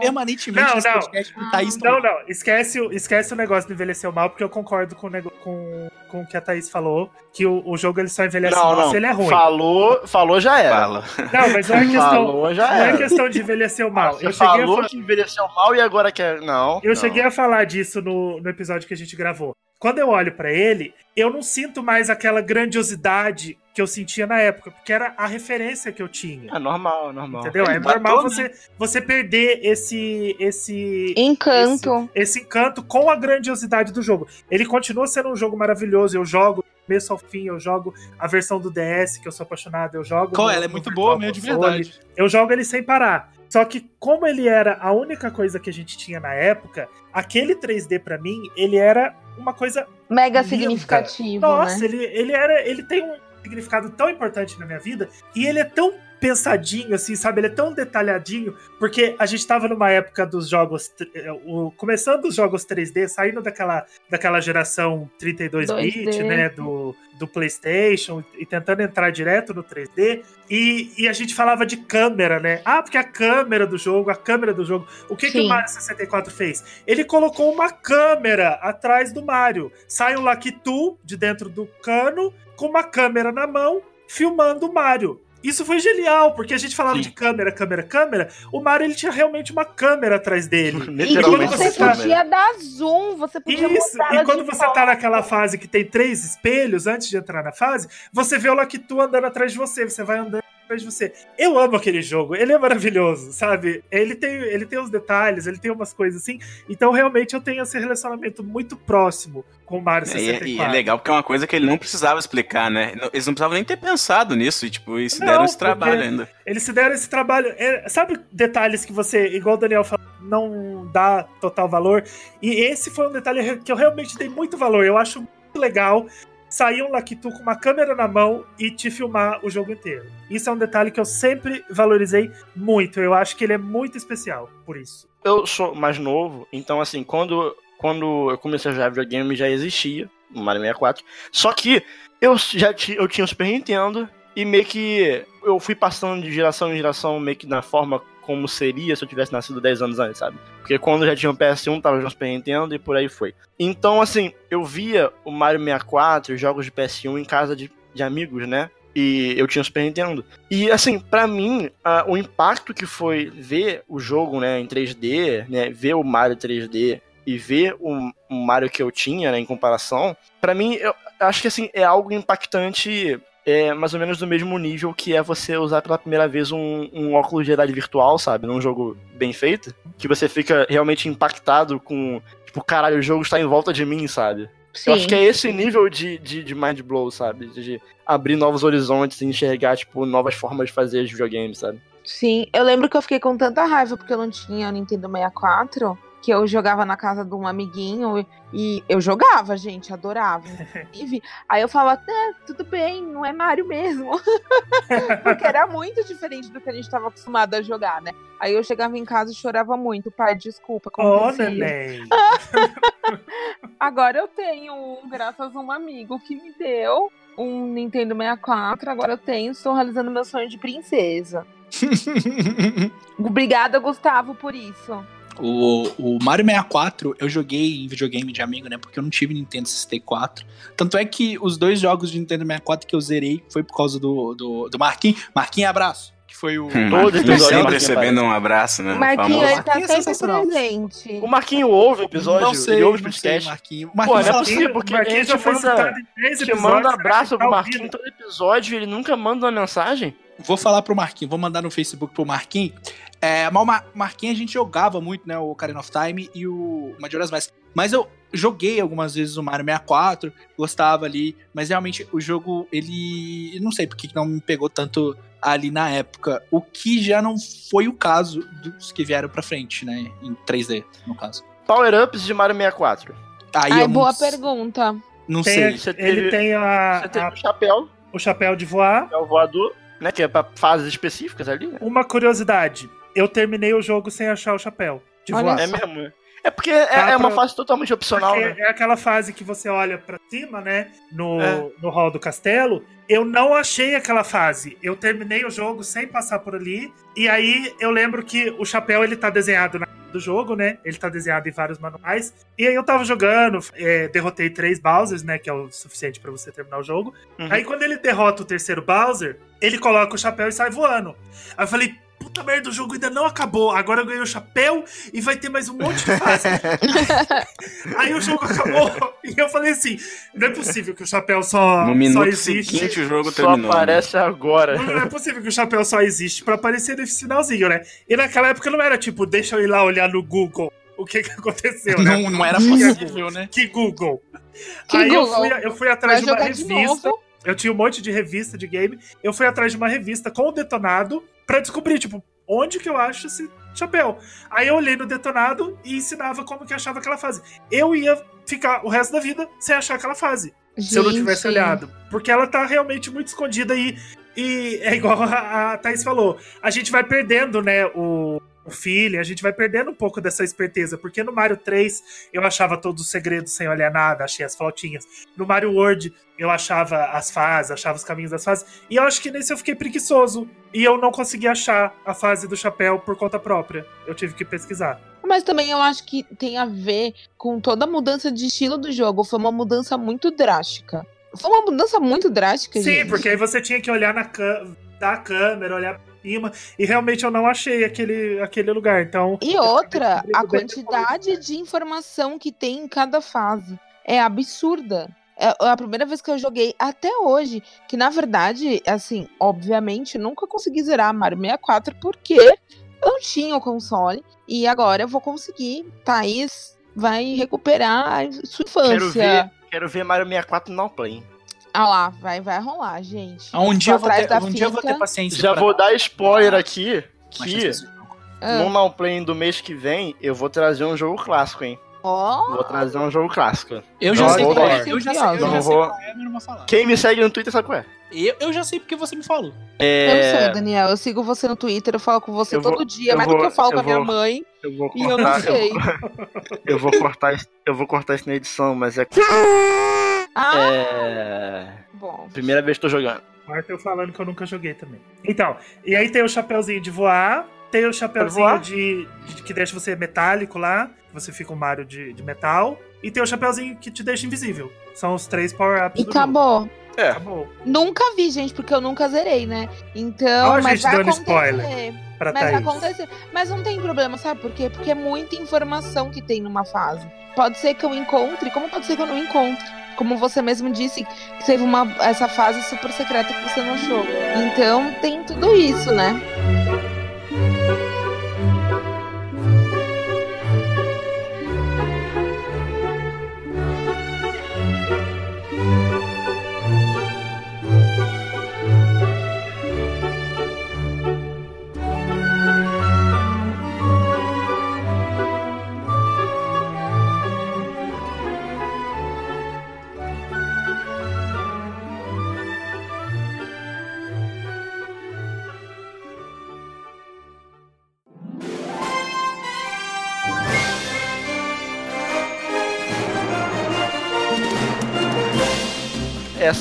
permanentemente Não, nesse não. podcast Thaís Não, não, esquece, o- esquece o negócio do envelheceu mal, porque eu concordo com, o nego- com, com o que a Thaís falou, que o, o jogo ele só envelhece Não, mal não. se ele é ruim. Falou, falou já era. Fala. Não, mas não é questão, Falou já não é era. questão de envelhecer [laughs] mal. Você Eu cheguei, a, falou fa- que envelheceu mal e agora quer. Não. eu não. cheguei a falar disso no, no episódio que a gente gravou. Quando eu olho pra ele, eu não sinto mais aquela grandiosidade que eu sentia na época, porque era a referência que eu tinha. É normal, é normal. Entendeu? É matou, normal né? você, você perder esse, esse, Encanto. esse encanto com a grandiosidade do jogo. Ele continua sendo um jogo maravilhoso. Eu jogo começo ao fim, eu jogo a versão do DS, que eu sou apaixonado, eu jogo. Qual? no- Ela é muito boa mesmo, de verdade. Eu jogo ele sem parar. Só que como ele era a única coisa que a gente tinha na época, aquele 3D pra mim, ele era uma coisa Mega Linda. significativo, nossa, né? ele, ele era. Ele tem um significado tão importante na minha vida e ele é tão pensadinho, assim, sabe? Ele é tão detalhadinho, porque a gente tava numa época dos jogos. eh, O, começando os jogos 3D, saindo daquela, daquela geração 32-bit, 2D. né? Do, do PlayStation, e tentando entrar direto no 3D. E, e a gente falava de câmera, né? Ah, porque a câmera do jogo, a câmera do jogo. O que, que o Sim. Mario 64 fez? Ele colocou uma câmera atrás do Mario. Sai um Lakitu de dentro do cano, com uma câmera na mão, filmando o Mario. Isso foi genial, porque a gente falava Sim. de câmera, câmera, câmera. O Mario ele tinha realmente uma câmera atrás dele. [laughs] E Literalmente quando você você tá- podia dar zoom, você podia Isso, e quando você volta. tá naquela fase que tem três espelhos antes de entrar na fase, você vê o Lakitu andando atrás de você, você vai andando de você. Eu amo aquele jogo, ele é maravilhoso, sabe? Ele tem, ele tem os detalhes, ele tem umas coisas assim, então realmente eu tenho esse relacionamento muito próximo com o Mario É, e, 64. é- e é legal porque é uma coisa que ele não precisava explicar, né? Eles não precisavam nem ter pensado nisso e, tipo, e se Não, deram esse trabalho ainda. Eles se deram esse trabalho. é, sabe detalhes que você, igual o Daniel falou, não dá total valor? E esse foi um detalhe que eu realmente dei muito valor. Eu acho muito legal sair um Lakitu com uma câmera na mão e te filmar o jogo inteiro. Isso é um detalhe que eu sempre valorizei muito. Eu acho que ele é muito especial por isso. Eu sou mais novo, então assim, quando, quando eu comecei a jogar videogame já existia o Mario 64. Só que eu já eu tinha o Super Nintendo e meio que eu fui passando de geração em geração meio que na forma como seria se eu tivesse nascido 10 anos antes, sabe? Porque quando eu já tinha o PS1, tava no Super Nintendo e por aí foi. Então, assim, eu via o Mario 64, os jogos de PS1 em casa de, de amigos, né? E eu tinha o Super Nintendo. E assim, pra mim, o impacto que foi ver o jogo, né, em 3D, né, ver o Mario 3D e ver o, o Mario que eu tinha, né, em comparação, pra mim, eu acho que assim, é algo impactante é mais ou menos do mesmo nível que é você usar pela primeira vez um, um óculos de realidade virtual, sabe? Num jogo bem feito. Que você fica realmente impactado com. Tipo, caralho, o jogo está em volta de mim, sabe? Eu acho que é esse nível de, de, de mind blow, sabe? De, de abrir novos horizontes e enxergar, tipo, novas formas de fazer videogames, sabe? Sim, eu lembro que eu fiquei com tanta raiva porque eu não tinha o Nintendo 64, que eu jogava na casa de um amiguinho e, eu jogava, gente, adorava. [laughs] inclusive. Aí eu falava, é, tudo bem, não é Mario mesmo. [laughs] porque era muito diferente do que a gente estava acostumado a jogar, né? Aí eu chegava em casa e chorava muito, pai, desculpa, acontecia. neném. [laughs] Agora eu tenho um, graças a um amigo que me deu um Nintendo 64, agora eu tenho, estou realizando meu sonho de princesa. Obrigada, Gustavo, por isso. O, o Mario 64 eu joguei em videogame de amigo, né? Porque eu não tive Nintendo 64. Tanto é que os dois jogos de Nintendo 64 que eu zerei foi por causa do, do, do Marquinhos. Marquinhos, abraço. Que foi o. [laughs] Hum, Todo Marquinhos episódio sempre Marquinhos recebendo um abraço, né? O Marquinhos, ele tá Marquinhos é sempre sensacional. presente. O Marquinho ouve o episódio, não sei, ele ouve o não sei, podcast. Marquinhos. Pô, Marquinhos não é possível, assim, porque Marquinhos a gente já foi manda- citado em três episódios. manda será que abraço tá pro ouvindo? Marquinho em todo episódio e ele nunca manda uma mensagem. Vou falar pro Marquinhos, vou mandar no Facebook pro Marquinhos. É, mas o Mar- Marquinhos a gente jogava muito, né? O Ocarina of Time e o Majora's Mask. Mas eu joguei algumas vezes o Mario 64, gostava ali, mas realmente o jogo, ele. eu Não sei porque que não me pegou tanto ali na época. O que já não foi o caso dos que vieram pra frente, né? Em 3D, no caso. Power-ups de Mario 64. Aí Ai, boa não, pergunta. não Tem- sei. Você Ele teve- tem a- Você tem a- o chapéu, o chapéu de voar. é o voador, né? Que é pra fases específicas ali, né? Uma curiosidade: eu terminei o jogo sem achar o chapéu de Olha voar. É mesmo? É porque é, Dá é uma pra- fase totalmente opcional, né? é aquela fase que você olha pra cima, né? No, É. no hall do castelo. Eu não achei aquela fase. Eu terminei o jogo sem passar por ali. E aí eu lembro que o chapéu ele tá desenhado na do jogo, né? Ele tá desenhado em vários manuais. E aí eu tava jogando, é, derrotei três Bowsers, né? Que é o suficiente pra você terminar o jogo. Uhum. Aí quando ele derrota o terceiro Bowser, ele coloca o chapéu e sai voando. Aí eu falei, puta merda, o jogo ainda não acabou. Agora eu ganhei o chapéu e vai ter mais um monte de fase. [laughs] Aí o jogo acabou e eu falei assim: não é possível que o chapéu só, No só minuto existe. seguinte o jogo Só terminou. né? aparece agora. Não é possível que o chapéu só existe pra aparecer nesse finalzinho, né? E naquela época não era tipo, deixa eu ir lá olhar no Google o que que aconteceu, né? Não, não era possível, né? Que Google. Que Aí Eu, Google? fui, eu fui Vai atrás de uma de revista. novo? Eu tinha um monte de revista de game. Eu fui atrás de uma revista com o detonado pra descobrir, tipo, onde que eu acho esse chapéu. Aí eu olhei no detonado e ensinava como que achava aquela fase. Eu ia ficar o resto da vida sem achar aquela fase. Se eu não tivesse Gente. olhado. Porque ela tá realmente muito escondida e, e é igual a, [laughs] a Thaís falou. A gente vai perdendo, né, o, o feeling, a gente vai perdendo um pouco dessa esperteza. Porque no Mario 3 eu achava todos os segredos sem olhar nada, achei as flautinhas. No Mario World eu achava as fases, achava os caminhos das fases. E eu acho que nesse eu fiquei preguiçoso. E eu não consegui achar a fase do chapéu por conta própria. Eu tive que pesquisar. Mas também eu acho que tem a ver com toda a mudança de estilo do jogo. Foi uma mudança muito drástica. Foi uma mudança muito drástica, Sim, gente. porque aí você tinha que olhar na da câmera, olhar E realmente eu não achei aquele, aquele lugar. Então. E outra, a quantidade de informação que tem em cada fase é absurda. É a primeira vez que eu joguei até hoje, que na verdade, assim, obviamente, nunca consegui zerar Mario 64 porque eu não tinha o console e agora eu vou conseguir. Thaís vai recuperar a sua Quero infância. ver, quero ver Mario 64 não play. Ah lá, vai, vai rolar, gente. Ah, Um dia, eu vou ter, um dia eu vou ter paciência. Já pra- vou dar spoiler aqui Mas que Ah, no não play do mês que vem eu vou trazer um jogo clássico, hein? Ó, Vou trazer um jogo clássico. Eu já Não sei vou qual é. Eu já sei, eu já sei vou. qual é, mas não vou falar. Quem me segue no Twitter sabe qual é. Eu, eu já sei porque você me falou. eu É, sei, Daniel. Eu sigo você no Twitter, eu falo com você Eu vou- todo dia, eu mais do que vou- eu falo eu com a minha vou- mãe. eu vou E eu não cortar, eu, sei. [laughs] eu vou cortar, isso- eu vou cortar isso na edição, mas é, [laughs] Ah, é bom. primeira vez que tô jogando. Marta eu falando que eu nunca joguei também. Então, e aí tem o chapéuzinho de voar, tem o chapéuzinho de, de- que deixa você metálico lá, você fica um Mario de, de metal, e tem o chapéuzinho que te deixa invisível. São os três power-ups E do jogo. acabou. É. Acabou. Nunca vi, gente, porque eu nunca zerei, né? Então, Ó a mas gente vai dando acontecer. spoiler Pra Mas Thaís. acontecer. Mas não tem problema, sabe por quê? Porque é muita informação que tem numa fase. Pode ser que eu encontre, como pode ser que eu não encontre. Como você mesmo disse, teve uma, essa fase super secreta que você não achou. Então tem tudo isso, né?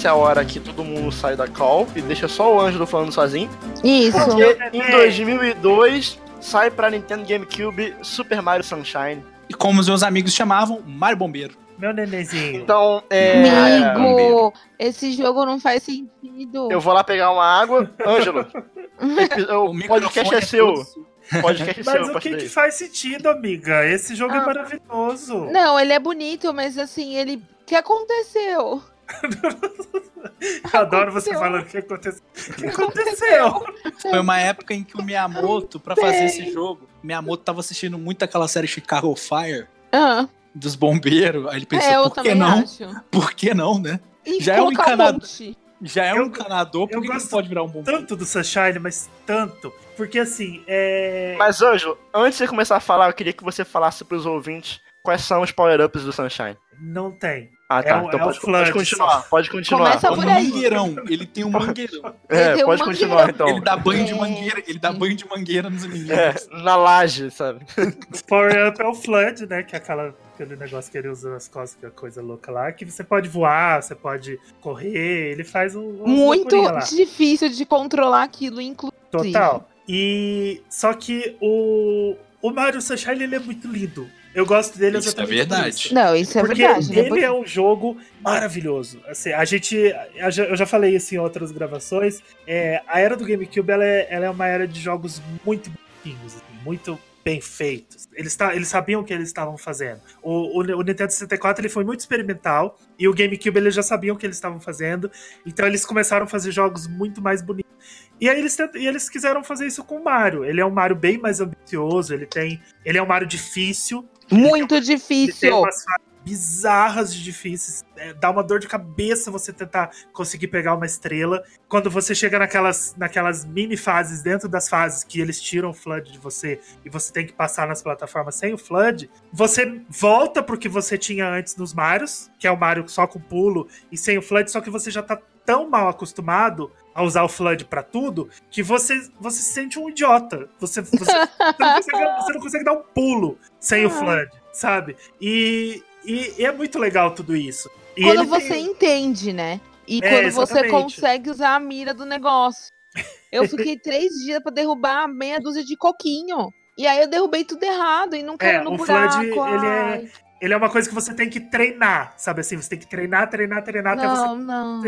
Essa é a hora que todo mundo sai da call e deixa só o Ângelo falando sozinho. Isso. Porque em 2002 sai pra Nintendo GameCube Super Mario Sunshine. E como os meus amigos chamavam, Mário Bombeiro. Meu nenenzinho. Então, é. Amigo, esse jogo não faz sentido. Eu vou lá pegar uma água. Ângelo, [laughs] epi- o podcast é seu. O podcast é seu. Mas o que, que faz sentido, amiga? Esse jogo é Ah. maravilhoso. Não, ele é bonito, mas assim, ele. O que aconteceu? Eu adoro você falando o que aconteceu. O que aconteceu? Foi uma época em que o Miyamoto, pra fazer esse jogo, o Miyamoto tava assistindo muito aquela série Chicago Fire, dos bombeiros. Aí ele pensou, é, eu por que também não? acho. Por que não, né? E Já é um encanador. Já é Eu- um encanador, por eu que, não pode virar um bombeiro? Tanto do Sunshine, mas tanto. Porque assim, é. Mas, Ângelo, antes de você começar a falar, eu queria que você falasse pros ouvintes quais são os power-ups do Sunshine. Não tem. Ah, É tá. o- então é pode, Flood pode continuar. Pode continuar. Começa É por aí. mangueirão. Ele tem um [laughs] mangueirão. É, Ele tem pode um continuar mangueirão. então. Ele dá banho de É. mangueira. Ele dá banho de mangueira nos inimigos. É, na laje, sabe? O Power Up é o Flood, né? Que é aquela, aquele negócio que ele usa nas costas, que é a coisa louca lá. Que você pode voar, você pode correr. Ele faz um. Muito difícil de controlar aquilo, inclusive. Total. E. Só que o. O Mario Sunshine ele é muito lindo. Eu gosto dele Isso é exatamente por verdade. isso. Não, isso é Porque verdade. né? ele é um jogo maravilhoso. Assim, a gente. Eu já, falei isso em outras gravações. É, a era do GameCube ela é, ela é uma era de jogos muito bonitinhos, assim, muito bem feitos. Eles, eles sabiam o que eles estavam fazendo. O, o, o Nintendo 64 ele foi muito experimental e o GameCube eles já sabiam o que eles estavam fazendo. Então eles começaram a fazer jogos muito mais bonitos. E aí eles, tent- e eles quiseram fazer isso com o Mario. Ele é um Mario bem mais ambicioso, ele tem. Ele é um Mario difícil. Muito tem difícil. bizarras de difíceis. É, dá uma dor de cabeça você tentar conseguir pegar uma estrela. Quando você chega naquelas, naquelas mini fases dentro das fases que eles tiram o Flood de você e você tem que passar nas plataformas sem o Flood, você volta pro que você tinha antes nos Marios, que é o Mario só com pulo e sem o Flood, só que você já tá tão mal acostumado a usar o Flood pra tudo que você, você se sente um idiota. Você, você, você não, consegue, você não consegue dar um pulo sem o Flood, sabe? E, e, e é muito legal tudo isso. E Quando você tem- entende, né? E É, quando você exatamente. consegue usar a mira do negócio. Eu fiquei [laughs] três dias pra derrubar meia dúzia de coquinho. E aí eu derrubei tudo errado e não caiu É, no o buraco. Flood, ele é- ele é uma coisa que você tem que treinar, sabe assim? Você tem que treinar, treinar, treinar até você Não, não.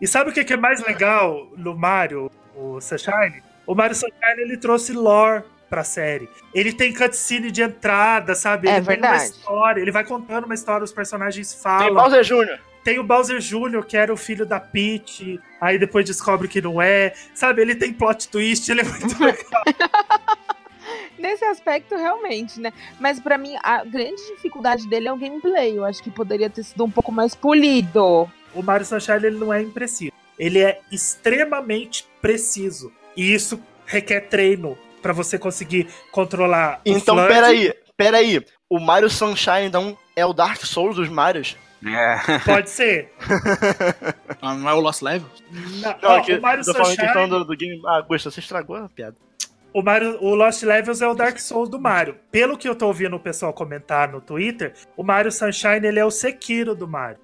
E sabe o que é mais legal no Mario, o Sunshine? O Mario Sunshine, ele trouxe lore pra série. Ele tem cutscene de entrada, sabe? É Ele tem uma verdade. história, ele vai contando uma história, os personagens Tem falam. Bowser Jr. Tem o Bowser Jr., que era o filho da Peach, aí depois descobre que não é. Sabe, ele tem plot twist, ele é muito [laughs] legal. Nesse aspecto, realmente, né? Mas pra mim, a grande dificuldade dele é o gameplay. Eu acho que poderia ter sido um pouco mais polido. O Mario Sunshine ele não é impreciso. Ele é extremamente preciso. E isso requer treino pra você conseguir controlar o Então, Flood. peraí, peraí. O Mario Sunshine, então, é o Dark Souls dos Marios? É. Pode ser. [laughs] Não é o Lost Level? Não, Não, ó, é que o Mario falando Sunshine, questão do, do game. Ah, Augusto, você estragou a piada. o, Mario, o Lost Levels é o Dark Souls do Mario. Pelo que eu tô ouvindo o pessoal comentar no Twitter, o Mario Sunshine ele é o Sekiro do Mario.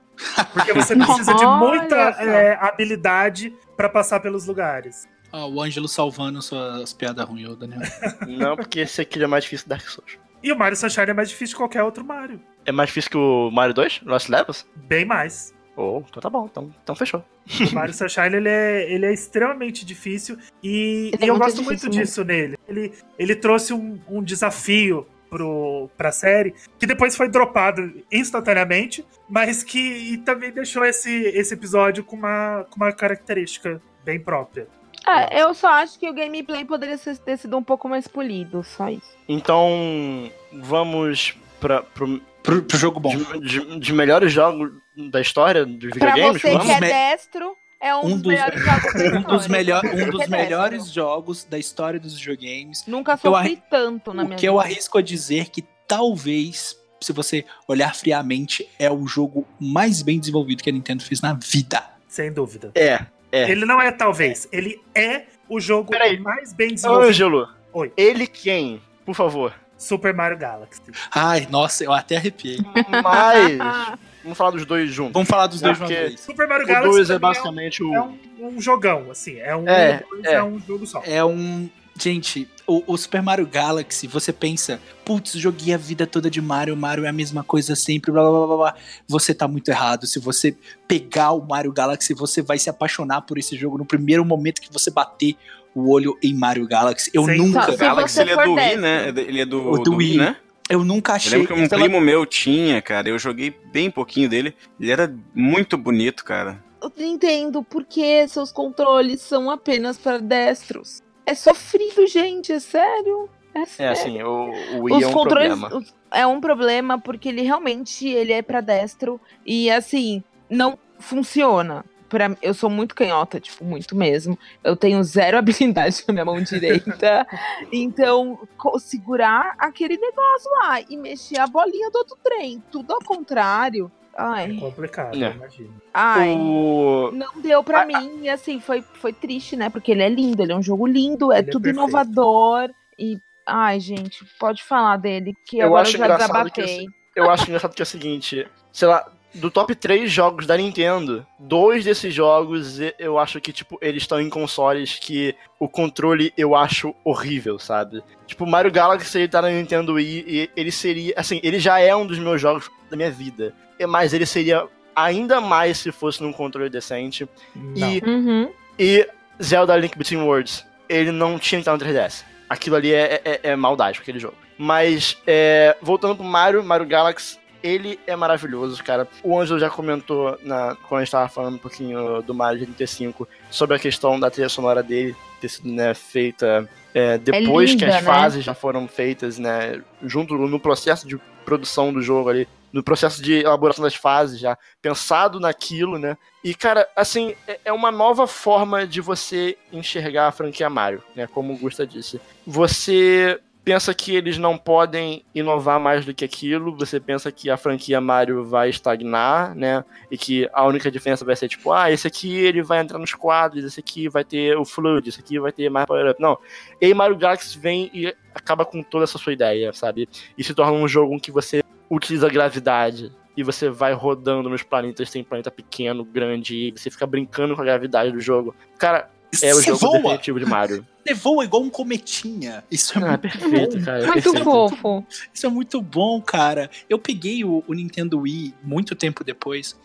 Porque você precisa de muita é, habilidade pra passar pelos lugares. Ah, o Ângelo salvando suas piadas ruins, Daniel. [laughs] Não, porque esse aqui é mais difícil que Dark Souls. E o Mario Sunshine é mais difícil que qualquer outro Mario. É mais difícil que o Mario 2? Lost Levels? Bem mais. Oh, então tá bom, então, então fechou. O Mario Sunshine ele é, ele é extremamente difícil e, Ele é e eu muito gosto difícil muito disso nele. Ele, ele trouxe um, um desafio pro, pra série que depois foi dropado instantaneamente, mas que e também deixou esse, esse episódio com uma, com uma característica bem própria. É, eu só acho que o gameplay poderia ser- ter sido um pouco mais polido, só isso. Então, vamos pra, pro, Pro, pro jogo bom. de, de- de melhores jogos da história dos Pra videogames? você vamos? que é destro, é um, Um dos, dos- melhores jogos da [laughs] Um dos, história. melhor, um dos que melhores jogos da história dos videogames. Nunca eu sofri tanto na o minha que eu vida. arrisco a dizer que talvez, se você olhar friamente, é o jogo mais bem desenvolvido que a Nintendo fez na vida. Sem dúvida. É, é. Ele não é talvez, ele é o jogo Peraí. mais bem desenvolvido. Ângelo, Oi. ele quem? Por favor. Super Mario Galaxy. Ai, nossa, eu até arrepiei. Mas, [laughs] vamos falar dos dois juntos. Vamos falar dos É, dois porque- vez. Super Mario O Galaxy 2 é basicamente o... é um, um jogão, assim. É um, É, é. é um jogo só. É um. Gente, o, o Super Mario Galaxy, você pensa, putz, joguei a vida toda de Mario, Mario é a mesma coisa sempre, blá blá blá blá. blá. Você tá muito errado. Se você pegar o Mario Galaxy, você vai se apaixonar por esse jogo no primeiro momento que você bater o olho em Mario Galaxy. Eu Sim. nunca. O Galaxy ele é do Wii, né? Ele é do, O do do Wii, Wii. né? Eu nunca Eu achei. lembro que um pela- primo meu tinha, cara. Eu joguei bem pouquinho dele. Ele era muito bonito, cara. Eu entendo porque seus controles são apenas para destros. É sofrido, gente, é sério. É, É sério. assim, o, o Wii Os é um controles problema. os- é um problema porque ele realmente ele é para destro e assim não funciona. Pra, eu sou muito canhota, tipo, muito mesmo. Eu tenho zero [laughs] habilidade com a minha mão direita. então, segurar aquele negócio lá e mexer a bolinha do outro trem, tudo ao contrário. É Ai, complicado, É. eu imagino. ai. O... Não deu pra Ah, mim, e assim, foi, foi triste, né? Porque ele é lindo, ele é um jogo lindo, é Ele é tudo perfeito. inovador. E, ai, gente, pode falar dele, que Eu agora acho eu já que desabafei. Eu acho engraçado que é o seguinte, sei lá, do top 3 jogos da Nintendo, dois desses jogos eu acho que, tipo, eles estão em consoles que o controle eu acho horrível, sabe? Tipo, Mario Galaxy ele tá na Nintendo Wii e ele seria, assim, ele já é um dos meus jogos da minha vida, mas ele seria ainda mais se fosse num controle decente. E, Uhum. e Zelda Link Between Worlds, ele não tinha que estar no 3DS. Aquilo ali é, é, é maldade, aquele jogo. Mas, é, voltando pro Mario, Mario Galaxy, ele é maravilhoso, cara. O Ângelo já comentou na, quando a gente tava falando um pouquinho do Mario 35 sobre a questão da trilha sonora dele ter sido né, feita é, depois linda, que as né? fases já foram feitas, né? Junto no processo de produção do jogo ali, no processo de elaboração das fases já, pensado naquilo, né? E, cara, assim, é- é uma nova forma de você enxergar a franquia Mario, né? Como o Gusta disse. Você pensa que eles não podem inovar mais do que aquilo, você pensa que a franquia Mario vai estagnar, né? E que a única diferença vai ser tipo, ah, esse aqui ele vai entrar nos quadros, esse aqui vai ter o Flood, esse aqui vai ter mais Power Up. Não. E Mario Galaxy vem e acaba com toda essa sua ideia, sabe? E se torna um jogo em que você utiliza a gravidade e você vai rodando nos planetas, tem planeta pequeno, grande, e você fica brincando com a gravidade do jogo. Cara, é o jogo voa! definitivo de Mario. Você voa igual um cometinha. Isso é Ah, muito perfeito, bom. cara. é Muito perfeito. fofo. Isso é muito bom, cara. Eu peguei o, o Nintendo Wii muito tempo depois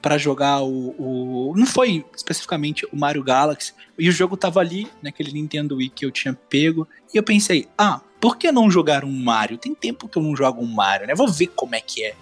pra jogar o, o- Não foi especificamente o Mario Galaxy. E o jogo tava ali, naquele Nintendo Wii que eu tinha pego. E eu pensei, ah, por que não jogar um Mario? Tem tempo que eu não jogo um Mario, né? Vou ver como é que é.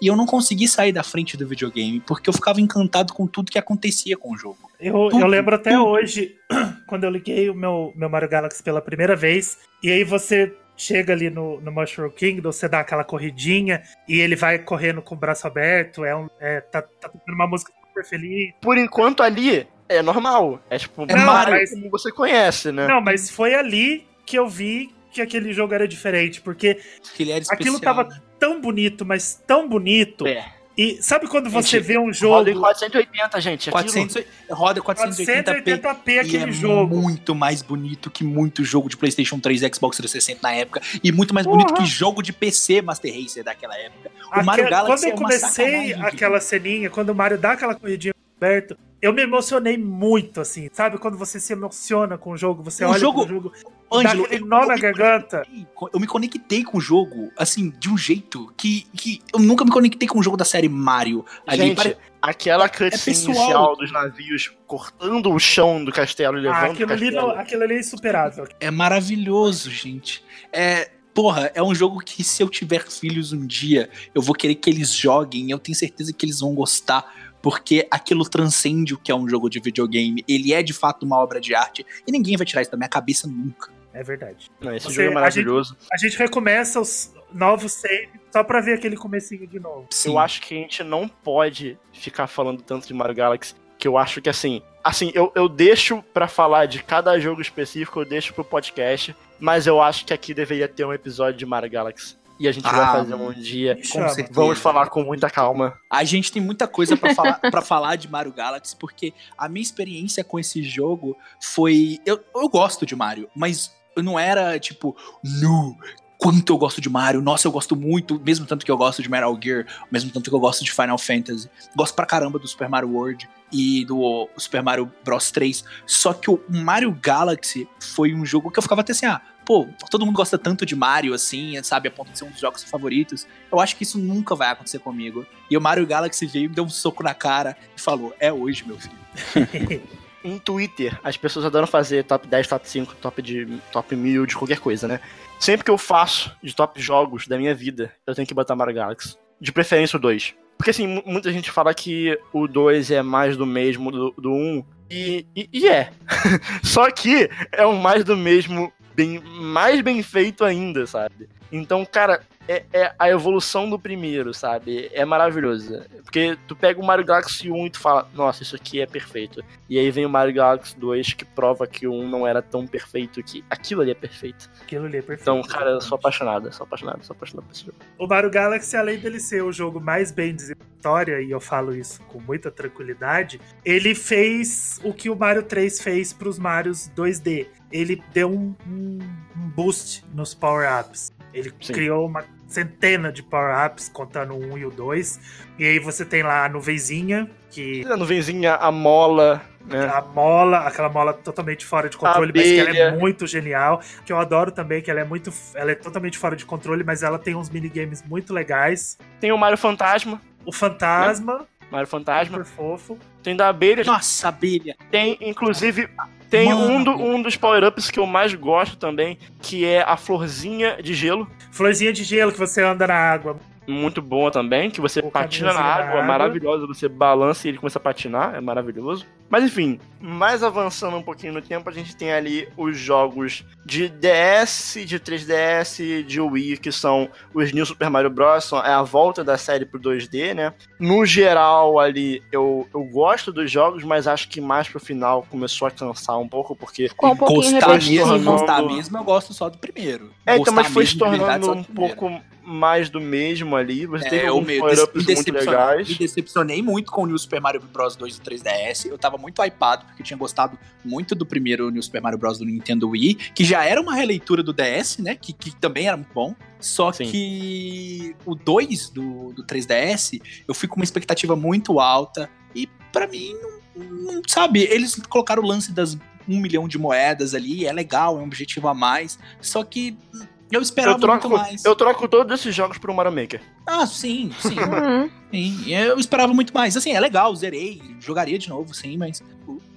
E eu não consegui sair da frente do videogame, porque eu ficava encantado com tudo que acontecia com o jogo. Eu, Tudo, eu lembro até tudo. hoje, [clears throat] quando eu liguei o meu, meu Mario Galaxy pela primeira vez, e aí você chega ali no, no Mushroom Kingdom, você dá aquela corridinha, e ele vai correndo com o braço aberto, é um, é, tá, tá tocando uma música super feliz. Por enquanto ali é normal. É tipo, É Mario. mas- como você conhece, né? Não, mas foi ali que eu vi que aquele jogo era diferente, porque Que ele era especial. Aquilo tava- né? Tão bonito, mas tão bonito. É. E sabe quando você Gente, vê um Roda em jogo 480, gente. Aquilo... 400, roda 480p. 480p E aquele é jogo? muito mais bonito que muito jogo de PlayStation 3 e Xbox 360 na época. E muito mais bonito Porra. que jogo de PC Master Racer daquela época. O Aque- Mario Galaxy quando eu é uma comecei de aquela ceninha, quando o Mario dá aquela corridinha aberto, eu me emocionei muito, assim. Sabe quando você se emociona com o jogo, você O olha jogo- pro jogo, Ângelo, aquele eu- nó na me garganta. conectei- Eu me conectei com o jogo, assim, de um jeito que, que eu nunca me conectei com o jogo da série Mario. Ali, Gente, pare- aquela cutscene pessoal. inicial dos navios cortando o chão do castelo e Ah, levando aquilo, o ali castelo. não, aquilo ali é insuperável. é maravilhoso, gente. É. Porra, é um jogo que se eu tiver filhos um dia, eu vou querer que eles joguem. Eu tenho certeza que eles vão gostar. Porque aquilo transcende o que é um jogo de videogame. Ele é de fato uma obra de arte. E ninguém vai tirar isso da minha cabeça nunca. É verdade. Não, esse Você- jogo é a maravilhoso. A gente recomeça os novos saves só pra ver aquele comecinho de novo. Sim. Eu acho que a gente não pode ficar falando tanto de Mario Galaxy, que eu acho que assim, assim, eu, eu deixo pra falar de cada jogo específico, eu deixo pro podcast, mas eu acho que aqui deveria ter um episódio de Mario Galaxy. E a gente vai Ah, fazer um dia. Com certeza. Vamos falar com muita calma. A gente tem muita coisa pra falar, [laughs] pra falar de Mario Galaxy, porque a minha experiência com esse jogo foi. Eu, eu gosto de Mario, mas não era tipo, nu, quanto eu gosto de Mario, nossa, eu gosto muito, mesmo tanto que eu gosto de Metal Gear, mesmo tanto que eu gosto de Final Fantasy. Gosto pra caramba do Super Mario World e do Super Mario Bros 3. Só que o Mario Galaxy foi um jogo que eu ficava até assim, ah, pô, todo mundo gosta tanto de Mario assim, sabe, a ponto de ser um dos jogos favoritos. Eu acho que isso nunca vai acontecer comigo. E o Mario Galaxy veio, me deu um soco na cara e falou: É hoje, meu filho. [laughs] Em Twitter, as pessoas adoram fazer top 10, top 5, top de top 1000, de qualquer coisa, né? Sempre que eu faço de top jogos da minha vida, eu tenho que botar Mario Galaxy. De preferência o 2. Porque assim, mu- muita gente fala que o 2 é mais do mesmo do, do 1. E, e, e é. [laughs] Só que é um mais do mesmo, bem, mais bem feito ainda, sabe? Então, cara, é, é a evolução do primeiro, sabe? É maravilhoso. Porque tu pega o Mario Galaxy 1 e tu fala, nossa, isso aqui é perfeito. E aí vem o Mario Galaxy 2 que prova que o 1 não era tão perfeito que aquilo ali é perfeito. Aquilo ali é perfeito. Então, cara, eu sou apaixonado, sou apaixonado, sou apaixonado por esse jogo. O Mario Galaxy, além dele ser o jogo mais bem desenvolvido história, e eu falo isso com muita tranquilidade, ele fez o que o Mario 3 fez pros Marios 2D. Ele deu um, um- um boost nos power-ups. Ele Sim. criou uma centena de power-ups, contando o 1 e o 2. E aí você tem lá a nuvenzinha, que A nuvenzinha, a mola, né? a mola, aquela mola totalmente fora de controle, mas que ela é muito genial. Que eu adoro também, que ela é muito. Ela é totalmente fora de controle, mas ela tem uns minigames muito legais. Tem o Mario Fantasma, O fantasma, Mario Fantasma. super fofo. Tem da abelha, Nossa, abelha. tem inclusive tem Mano. um, do- um dos power-ups que eu mais gosto também, que é a florzinha de gelo. Florzinha de gelo que você anda na água. Muito boa também, que você O patina na água, água. maravilhosa, você balança e ele começa a patinar, é maravilhoso. Mas enfim, mais avançando um pouquinho no tempo, a gente tem ali os jogos de DS, de 3DS, de Wii, que são os New Super Mario Bros. É a volta da série pro 2D, né? No geral, ali, eu, eu gosto dos jogos, mas acho que mais pro final começou a cansar um pouco, porque Ficou um pouquinho Gostar mesmo, tornando- gostar mesmo, eu gosto só do primeiro. É, então, mas foi se tornando um primeiro. pouco mais do mesmo ali. Você teve É, o alguns power-ups me muito decepcionei, legais. me decepcionei muito com o New Super Mario Bros. 2 do 3DS. Eu tava muito hypado, porque eu tinha gostado muito do primeiro New Super Mario Bros. do Nintendo Wii, que já era uma releitura do DS, né? Que, que também era muito bom. Só Sim. que o 2 do, do 3DS, eu fui com uma expectativa muito alta. E pra mim, não, não- sabe, eles colocaram o lance das um milhão de moedas ali, é legal, é um objetivo a mais. Só que hum, eu esperava Eu troco, muito mais. eu troco todos esses jogos por um Mario Maker. Ah, sim, sim. [laughs] Uhum. Sim, eu esperava muito mais. Assim, é legal, zerei, jogaria de novo, sim, mas.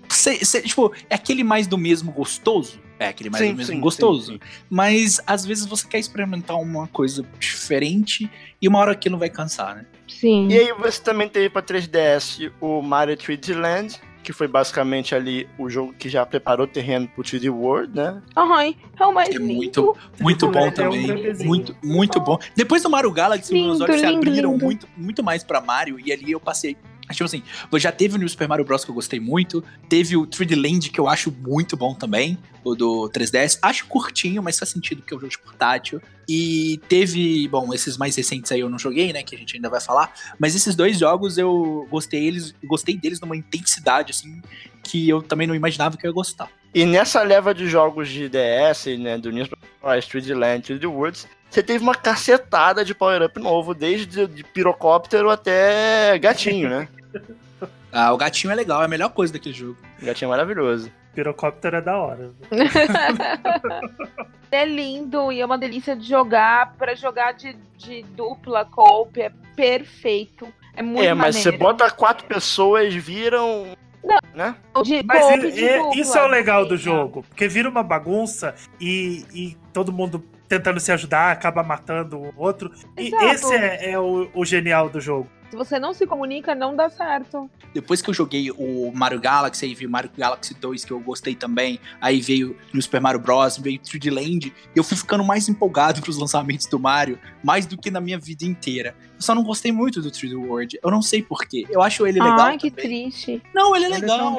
cê- cê- tipo, é aquele mais do mesmo gostoso. É aquele mais Sim, do mesmo sim, gostoso. sim, Mas às vezes você quer experimentar uma coisa diferente e uma hora aquilo vai cansar, né? Sim. E aí você também teve pra 3DS o Mario 3D Land, que foi basicamente ali o jogo que já preparou o terreno pro 3D World, né? Ai, é o mais É lindo. muito, muito bom é um também. bebezinho. muito, muito bom. Depois do Mario Galaxy, meus Lindo, olhos se lindo, abriram lindo. muito, muito mais pra Mario e ali eu passei. Tipo assim, já teve o New Super Mario Bros. que eu gostei muito. Teve o 3D Land, que eu acho muito bom também. O do 3DS. Acho curtinho, mas faz sentido porque é um jogo de portátil. E teve, bom, esses mais recentes aí eu não joguei, né? Que a gente ainda vai falar. Mas esses dois jogos eu gostei, eles, gostei deles numa intensidade, assim, que eu também não imaginava que eu ia gostar. E nessa leva de jogos de DS, né, do New Super Mario 3D Land, 3D Worlds, você teve uma cacetada de power-up novo, desde de pirocóptero até gatinho, né? [laughs] [laughs] Ah, o gatinho é legal, é a melhor coisa daquele jogo. Gatinho é maravilhoso. Pirocóptero é da hora. [laughs] é lindo e é uma delícia de jogar. Pra jogar de, de dupla, coop, é perfeito. É muito é, mas você maneiro. bota quatro pessoas, viram. Não. Né? De Mas coop, é- de dupla, isso é o legal do jogo, porque vira uma bagunça e, e todo mundo tentando se ajudar acaba matando o outro. E Exato. esse é, é o, o genial do jogo. Se você não se comunica, não dá certo. Depois que eu joguei o Mario Galaxy, aí veio o Mario Galaxy 2, que eu gostei também. Aí veio no Super Mario Bros, veio 3D Land. E eu fui ficando mais empolgado [laughs] pros lançamentos do Mario, mais do que na minha vida inteira. Eu só não gostei muito do 3D World. Eu não sei porquê. Eu acho ele legal Ai, que também. triste. Não, ele é Ele legal.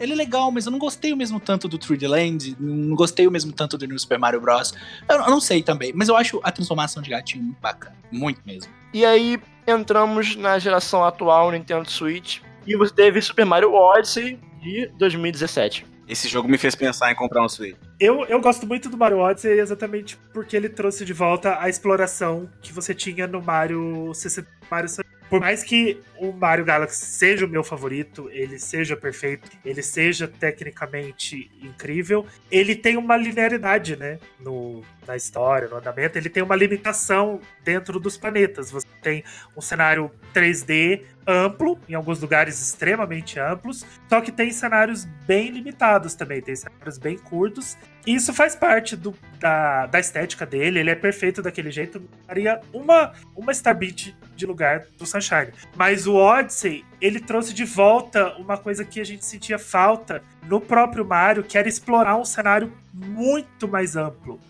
Ele é legal, mas eu não gostei o mesmo tanto do 3D Land, não gostei o mesmo tanto do New Super Mario Bros. Eu, eu não sei também, mas eu acho a transformação de gatinho muito bacana. Muito mesmo. E aí entramos na geração atual Nintendo Switch. E você teve Super Mario Odyssey de 2017. Esse jogo me fez pensar em comprar um Switch. Eu, eu gosto muito do Mario Odyssey exatamente porque ele trouxe de volta a exploração que você tinha no Mario 60. Mario Sun- por mais que o Mario Galaxy seja o meu favorito, ele seja perfeito, ele seja tecnicamente incrível, ele tem uma linearidade, né? No, na história, no andamento, ele tem uma limitação dentro dos planetas. Você tem um cenário 3D amplo, em alguns lugares extremamente amplos, só que tem cenários bem limitados também, tem cenários bem curtos. E isso faz parte do, da, da estética dele, ele é perfeito daquele jeito. Daria uma, uma Starbit de lugar do Sunshine. Mas o Odyssey, ele trouxe de volta uma coisa que a gente sentia falta no próprio Mario, que era explorar um cenário muito mais amplo.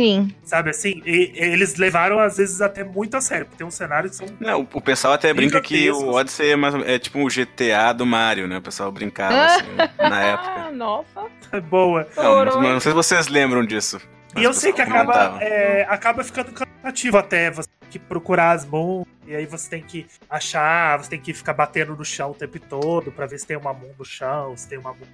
Sim. Sabe assim? E, eles levaram, às vezes, até muito a sério. porque Tem uns cenários que são. Não, o pessoal até brinca que o Odyssey é, mais, é tipo o GTA do Mario, né? O pessoal brincava [laughs] assim, na época. Ah, nossa. [laughs] boa. Não, mas não sei se vocês lembram disso. E eu sei que acaba, é, acaba ficando cansativo até você que procurar as moons, e aí você tem que achar, você tem que ficar batendo no chão o tempo todo pra ver se tem uma moon no chão, se tem uma moon.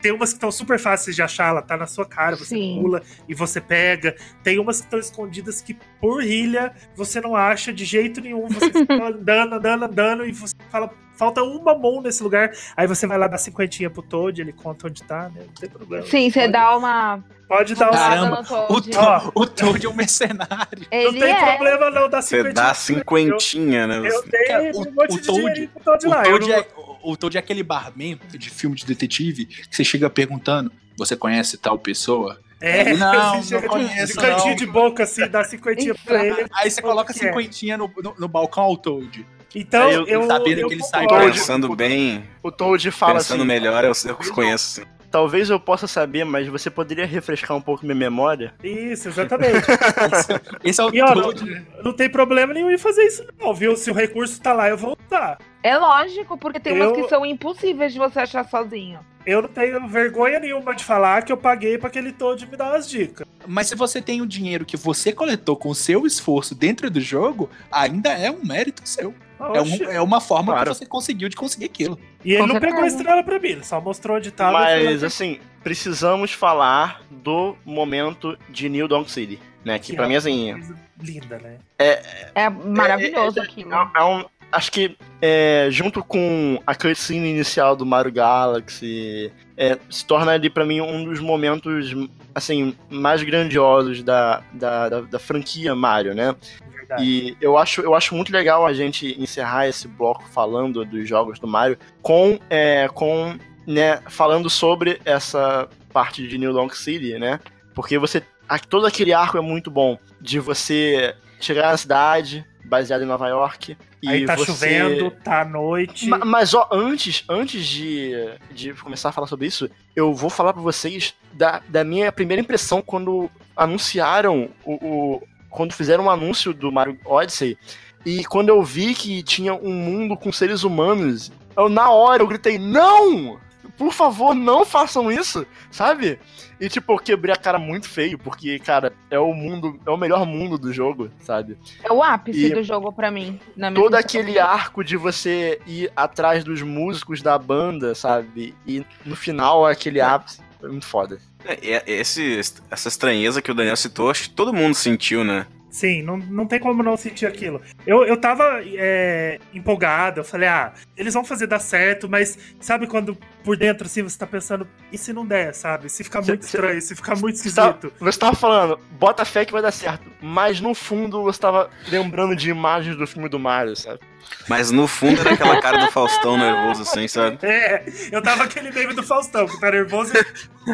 Tem umas que estão super fáceis de achar, ela tá na sua cara, você Sim. pula e você pega. Tem umas que estão escondidas que por ilha você não acha de jeito nenhum. Você [laughs] fica andando, andando, andando e você fala. Falta uma mão nesse lugar. Aí você vai lá dar cinquentinha pro Toad, ele conta onde tá, né? Não tem problema. Sim, você Pode- dá uma. Pode dar um. Caramba, O, Toad. to o Toad é um mercenário. Não Ele tem é. problema não dar Você cinquentinha. dá cinquentinha, né? Eu, eu dei Cara, um o- monte o de Toad- pro Toad lá. Toad, não- é, o- Toad é aquele barman de filme de detetive que você chega perguntando: Você conhece tal pessoa? É, não, [laughs] você não de- conheço, de cantinho não. de boca assim, dá cinquentinha pra ele. Aí você coloca é? cinquentinha no, no, no balcão ao Toad. Então, eu- eu, sabendo eu que ele sai. Pensando bem, O Toad fala pensando assim, melhor, eu, eu conheço. sim. talvez eu possa saber, mas você poderia refrescar um pouco minha memória? Isso, exatamente. [laughs] Esse é o E ó, não, Toad. não tem problema nenhum em fazer isso, não, viu? Se o recurso tá lá, eu vou usar. É lógico, porque tem Eu- umas que são impossíveis de você achar sozinho. Eu não tenho vergonha nenhuma de falar que eu paguei pra aquele Toad me dar umas dicas. Mas se você tem o dinheiro que você coletou com o seu esforço dentro do jogo, ainda é um mérito seu. É, um- é uma forma Claro. que você conseguiu de conseguir aquilo. E ele não pegou a estrela pra mim, ele só mostrou onde tava. e Mas, assim, precisamos falar do momento de New Donk City, né? Que Que pra é mim, assim, coisa linda, né? É maravilhoso aquilo. é, é um... Acho que, é, junto com a cutscene inicial do Mario Galaxy, é, se torna ali pra mim um dos momentos, assim, mais grandiosos da, da, da, da franquia Mario, né? Verdade. E eu acho, eu acho muito legal a gente encerrar esse bloco falando dos jogos do Mario com, é, com né, falando sobre essa parte de New Donk City, né? Porque você. Todo aquele arco é muito bom. De você chegar na cidade, baseado em Nova York. E Aí tá você... chovendo, tá à noite. Ma- Mas ó, antes, antes de, de começar a falar sobre isso, eu vou falar pra vocês da, da minha primeira impressão quando anunciaram o, o- quando fizeram o anúncio do Mario Odyssey e quando eu vi que tinha um mundo com seres humanos, eu na hora eu gritei não, por favor não façam isso, sabe? E tipo eu quebrei a cara muito feio porque cara é o mundo é o melhor mundo do jogo, sabe? É o ápice E- do jogo pra mim. Na minha todo aquele arco de você ir atrás dos músicos da banda, sabe? E no final aquele ápice foi muito foda. É, é- esse, essa estranheza que o Daniel citou, acho que todo mundo sentiu, né? Sim, não, não tem como não sentir aquilo. Eu, eu tava é, empolgado, eu falei, ah, eles vão fazer dar certo, mas sabe quando por dentro assim você tá pensando, e se não der, sabe? Se ficar Cê- muito cê- estranho, se ficar muito esquisito. você tava falando, bota fé que vai dar certo. Mas no fundo você tava lembrando de imagens do filme do Mario, sabe? Mas no fundo era aquela cara do Faustão nervoso, assim, sabe? É, eu tava aquele meme do Faustão, que tá nervoso.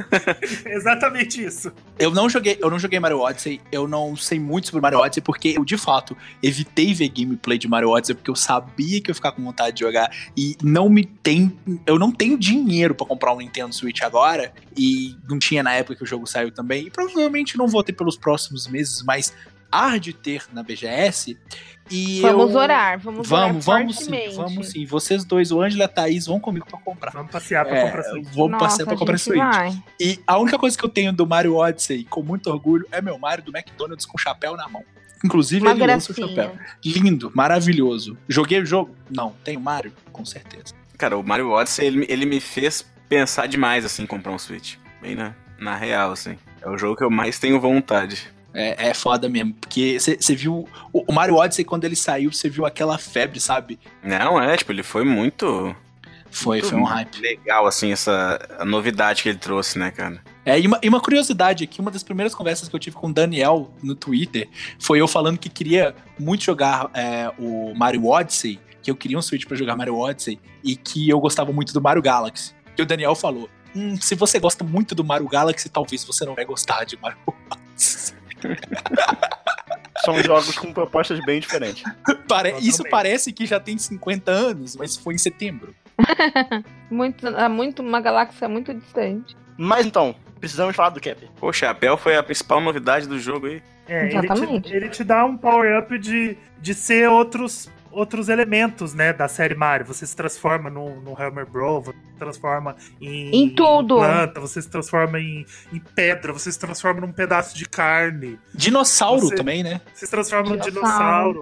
[laughs] Exatamente isso. Eu não joguei, eu não joguei Mario Odyssey, eu não sei muito sobre Mario Odyssey, porque eu, de fato, evitei ver gameplay de Mario Odyssey, porque eu sabia que eu ia ficar com vontade de jogar. E não me tem. Eu não tenho dinheiro pra comprar um Nintendo Switch agora. E não tinha na época que o jogo saiu também. E provavelmente não vou ter pelos próximos meses, mas há de ter na BGS. E Vamos eu... orar, vamos, Vamos, orar vamos sim, vamos sim. Vocês dois, o Ângelo e a Thaís, vão comigo pra comprar. Vamos passear pra É, comprar Switch. vou Nossa, passear pra comprar Switch. vai. E a única coisa que eu tenho do Mario Odyssey, com muito orgulho, é meu Mario do McDonald's com chapéu na mão. Inclusive, Uma ele lança o gracinha. chapéu. Lindo, maravilhoso. Joguei o jogo? Não. Tenho Mario? Com certeza. Cara, o Mario Odyssey, ele, ele me fez pensar demais, assim, em comprar um Switch. Bem na, na real, assim. É o jogo que eu mais tenho vontade. É, é foda mesmo, porque você viu. O, Mario Odyssey, quando ele saiu, você viu aquela febre, sabe? Não, é, tipo, ele foi muito, Foi, muito foi um hype. legal, assim, essa a novidade que ele trouxe, né, cara? É, e uma, e uma curiosidade aqui, uma das primeiras conversas que eu tive com o Daniel no Twitter foi eu falando que queria muito jogar é, o Mario Odyssey, que eu queria um Switch pra jogar Mario Odyssey, e que eu gostava muito do Mario Galaxy. E o Daniel falou: hum, se você gosta muito do Mario Galaxy, talvez você não vai gostar de Mario [laughs] Odyssey. São jogos com propostas bem diferentes. Pare- Totalmente. Isso parece que já tem 50 anos, mas foi em setembro. [laughs] Muito, é muito, uma galáxia muito distante. Mas então, precisamos falar do Cap. Pô, o chapéu foi a principal novidade do jogo aí. É, ele Exatamente. te, ele te dá um power-up de, de ser outros, outros elementos, né, da série Mario. Você se transforma no, no Hammer Bro, você se transforma em, Em tudo. planta, você se transforma em, em pedra, você se transforma num pedaço de carne, Dinossauro Você- também, né? você se transforma num Dinossauro.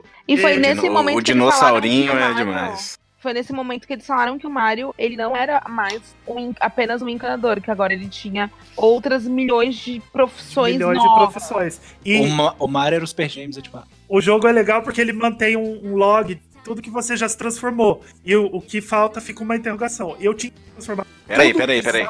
dinossauro. E foi É, nesse Dino- momento o que dinossaurinho é Mario- demais. Foi nesse momento que eles falaram que o Mario, ele não era mais um- apenas um encanador, que agora ele tinha outras milhões de profissões milhões de novas. profissões. E O, Ma- o Mario era o Super James, é tipo, o jogo é legal porque ele mantém um, um log, tudo que você já se transformou. E o, o que falta fica uma interrogação. Eu tinha que transformar. Peraí, peraí, peraí.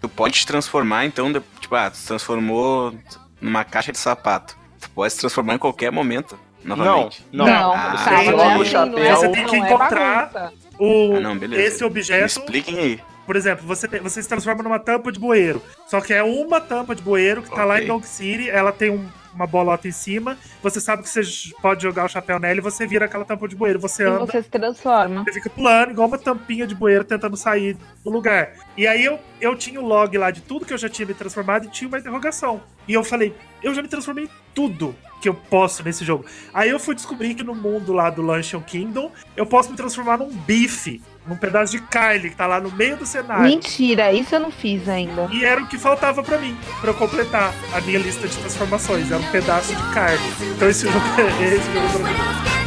Tu pode te transformar, então, de- tipo, ah, tu se transformou numa caixa de sapato. Tu pode se transformar em qualquer momento, novamente. Não, Não, Ah, não logo é o assim, chapéu. não é- Você tem que é encontrar bagunça. O, Ah, não, esse Me objeto, expliquem aí. Por exemplo, você, você se transforma numa tampa de bueiro. Só que é uma tampa de bueiro que tá lá Ok. em Dog City, ela tem um- uma bolota em cima. Você sabe que você pode jogar o chapéu nela e você vira aquela tampa de bueiro. Você E anda, você se transforma. você fica pulando igual uma tampinha de bueiro tentando sair do lugar. E aí eu, eu tinha o log lá de tudo que eu já tinha me transformado e tinha uma interrogação. E eu falei, eu já me transformei em tudo que eu posso nesse jogo. Aí eu fui descobrir que no mundo lá do Luncheon Kingdom, eu posso me transformar num bife, num pedaço de carne que tá lá no meio do cenário. Mentira, isso eu não fiz ainda. E era o que faltava pra mim, pra eu completar a minha lista de transformações. Era um pedaço de carne. Então esse jogo, [laughs] esse jogo pra mim.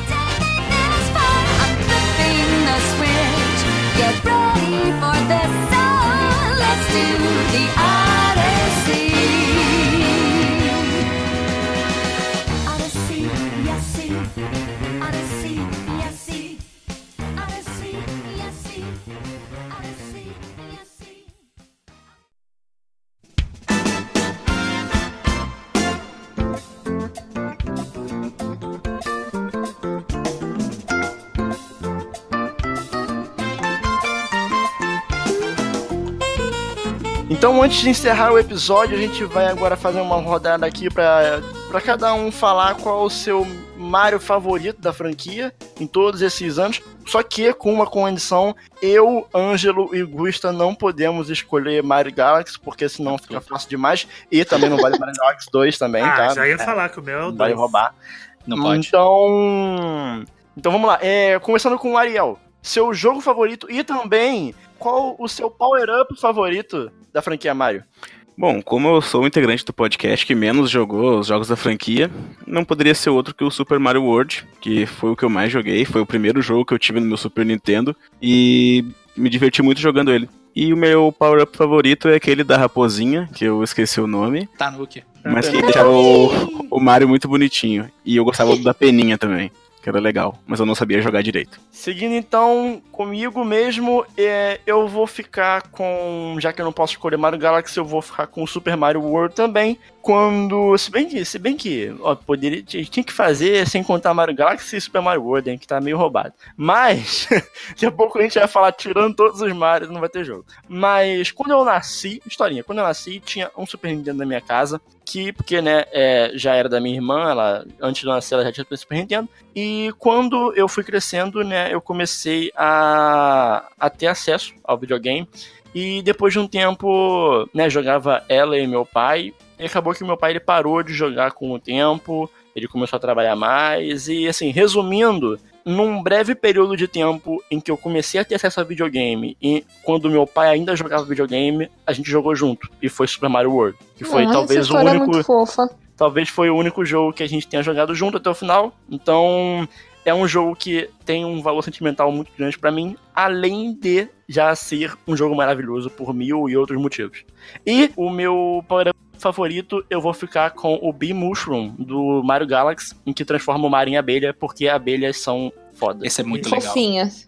Get ready for the sun. Let's do the. Odyssey, Então, antes de encerrar o episódio, a gente vai agora fazer uma rodada aqui pra, pra cada um falar qual o seu Mario favorito da franquia em todos esses anos. Só que com uma condição, eu, Ângelo e Gusta não podemos escolher Mario Galaxy, porque senão fica fácil demais. E também não vale Mario Galaxy 2 também, Ah, tá? já ia É, falar que o meu é o vai dois. roubar. não pode. Então. Então vamos lá. É, começando com o Ariel. Seu jogo favorito e também qual o seu power-up favorito da franquia Mario? Bom, como eu sou o integrante do podcast que menos jogou os jogos da franquia, não poderia ser outro que o Super Mario World, que foi o que eu mais joguei, foi o primeiro jogo que eu tive no meu Super Nintendo e me diverti muito jogando ele. E o meu power-up favorito é aquele da raposinha, que eu esqueci o nome, Tá no quê? mas que deixava o, o Mario muito bonitinho. E eu gostava do da peninha também, que era legal, mas eu não sabia jogar direito. Seguindo então comigo mesmo, é, eu vou ficar com. Já que eu não posso escolher Mario Galaxy, eu vou ficar com o Super Mario World também. Quando. Se bem que, se bem que ó, poderia, tinha que fazer sem contar Mario Galaxy e Super Mario World, hein, que tá meio roubado. Mas, [laughs] daqui a pouco a gente vai falar tirando todos os Marios, não vai ter jogo. Mas quando eu nasci, historinha, quando eu nasci, tinha um Super Nintendo na minha casa. Que, porque, né, é, já era da minha irmã, ela, antes de nascer, ela já tinha Super Nintendo. E quando eu fui crescendo, né, eu comecei a, a ter acesso ao videogame. E depois de um tempo, né, jogava ela e meu pai. E acabou que meu pai ele parou de jogar com o tempo, ele começou a trabalhar mais. E assim, resumindo, num breve período de tempo em que eu comecei a ter acesso a videogame e quando meu pai ainda jogava videogame, a gente jogou junto. E foi Super Mario World. Que foi Nossa, talvez o é único talvez foi o único jogo que a gente tenha jogado junto até o final. Então, é um jogo que tem um valor sentimental muito grande pra mim, além de já ser um jogo maravilhoso por mil e outros motivos. E o meu power favorito, eu vou ficar com o Bee Mushroom do Mario Galaxy, em que transforma o Mario em abelha, porque abelhas são foda. Esse é muito legal. Fofinhas.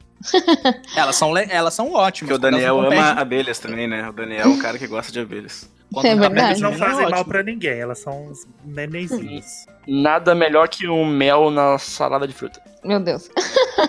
Elas são, le- elas são ótimas. Porque o Daniel ama abelhas também, né? O Daniel é um cara que gosta de abelhas. quando É. Eles não compete, fazem é mal pra ninguém, elas são uns nenenzinhos. Nada melhor que um mel na salada de fruta. Meu Deus.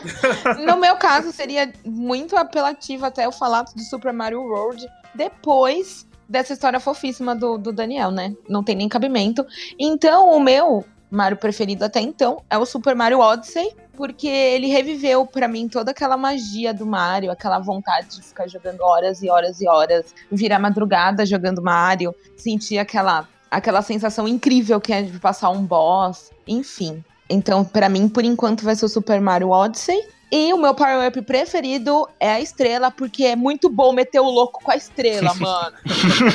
[laughs] no meu caso, seria muito apelativo até eu falar do Super Mario World depois dessa história fofíssima do, do Daniel, né? Não tem nem cabimento. Então, o meu Mario preferido até então é o Super Mario Odyssey, porque ele reviveu pra mim toda aquela magia do Mario, aquela vontade de ficar jogando horas e horas e horas, virar madrugada jogando Mario, sentir aquela aquela sensação incrível que é de passar um boss, enfim. Então, pra mim, por enquanto, vai ser o Super Mario Odyssey. E o meu power-up preferido é a estrela, porque é muito bom meter o louco com a estrela, [laughs] mano.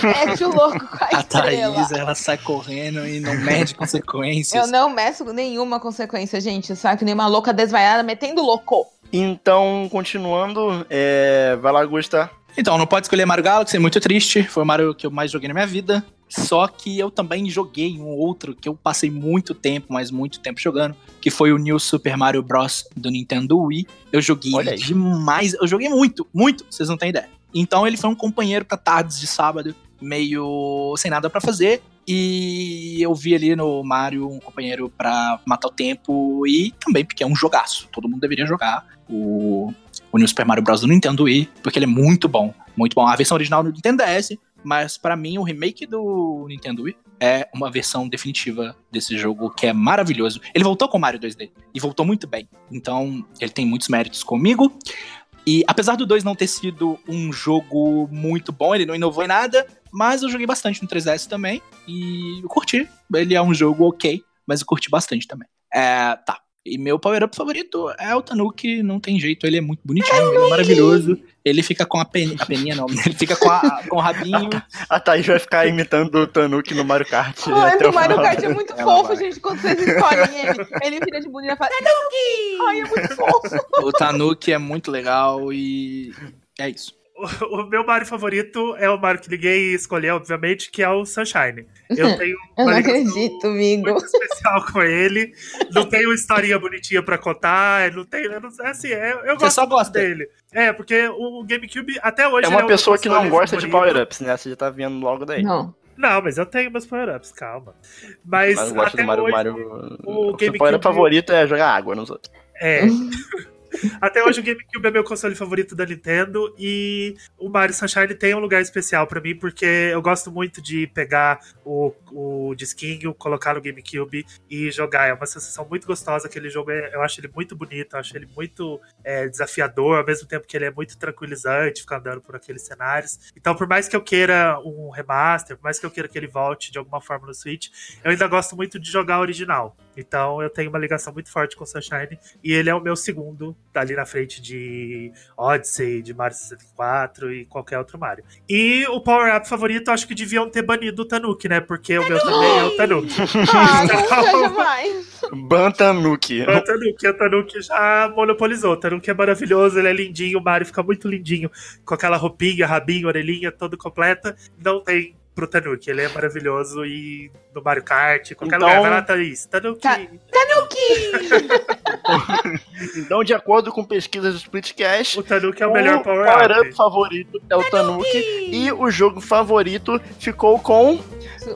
Mete o louco com a A estrela. Thaís, ela sai correndo e não mede consequências. Eu não meço nenhuma consequência, gente. Saio que nem uma louca desvaiada metendo louco. Então, continuando, é... vai lá, Gusta. Então, não pode escolher Mario Galaxy, é muito triste. Foi o Mario que eu mais joguei na minha vida. Só que eu também joguei um outro que eu passei muito tempo, mas muito tempo jogando, que foi o New Super Mario Bros. do Nintendo Wii. Eu joguei demais, eu joguei muito, muito, vocês não têm ideia. Então ele foi um companheiro pra tardes de sábado, meio sem nada pra fazer. E eu vi ali no Mario um companheiro pra matar o tempo e também porque é um jogaço. Todo mundo deveria jogar o, o New Super Mario Bros. do Nintendo Wii, porque ele é muito bom. Muito bom. A versão original do Nintendo DS, mas pra mim o remake do Nintendo Wii é uma versão definitiva desse jogo que é maravilhoso. Ele voltou com o Mario 2D e voltou muito bem. Então ele tem muitos méritos comigo. E apesar do 2 não ter sido um jogo muito bom, ele não inovou em nada, mas eu joguei bastante no 3DS também e eu curti. Ele é um jogo ok, mas eu curti bastante também. É, tá. E meu power-up favorito é o Tanuki, não tem jeito, ele é muito bonitinho, ele é maravilhoso. Ele fica com a, pen... a peninha, não, [laughs] ele fica com, a- com o rabinho. [laughs] A Thaís vai ficar imitando o Tanuki no Mario Kart. Até o o Mario. Kart é muito Ela fofo, vai. gente. Quando vocês escolhem ele, ele vira de bundinha e fala. Ai, é muito fofo. O Tanuki é muito legal e é isso. O, o meu Mario favorito é o Mario que ninguém escolheu, obviamente, que é o Sunshine. Eu [laughs] tenho Eu não acredito, amigo. muito especial com ele. Não tem uma historinha bonitinha pra contar. Não tem. Eu não, é assim, é- eu Você gosto gosta. dele. É, porque o GameCube até hoje. É uma o pessoa que não gosta de favorito. power-ups, né? Você já tá vendo logo daí. Não. Não, mas eu tenho meus power-ups, calma. Mas Mas eu gosto até do Mario. hoje. Mario... o O GameCube- power-up favorito é jogar água nos outros. É. [laughs] Até hoje o GameCube é meu console favorito da Nintendo e o Mario Sunshine tem um lugar especial pra mim porque eu gosto muito de pegar o, o disquinho, colocar no GameCube e jogar. É uma sensação muito gostosa. Aquele jogo, é- eu acho ele muito bonito, eu acho ele muito é, desafiador, ao mesmo tempo que ele é muito tranquilizante ficar andando por aqueles cenários. Então, por mais que eu queira um remaster, por mais que eu queira que ele volte de alguma forma no Switch, eu ainda gosto muito de jogar original. Então, eu tenho uma ligação muito forte com Sunshine e ele é o meu segundo, tá ali na frente de Odyssey, de Mario 64 e qualquer outro Mario. E o power-up favorito, acho que deviam ter banido o Tanuki, né? Porque o meu também é o Tanuki. Ah, nunca jamais. Bantanuki. O Tanuki, o Tanuki já monopolizou. O Tanuki é maravilhoso, ele é lindinho, o Mario fica muito lindinho, com aquela roupinha, rabinho, orelhinha, todo completa. Não tem pro Tanuki, ele é maravilhoso e no Mario Kart, qualquer Então- lugar. Vai lá, Thaís. Tanuki. Tá. [laughs] Então, de acordo com pesquisas do Splitcast, O Tanuki é o melhor o power-up. power-up favorito é o Tanuki. E o jogo favorito ficou com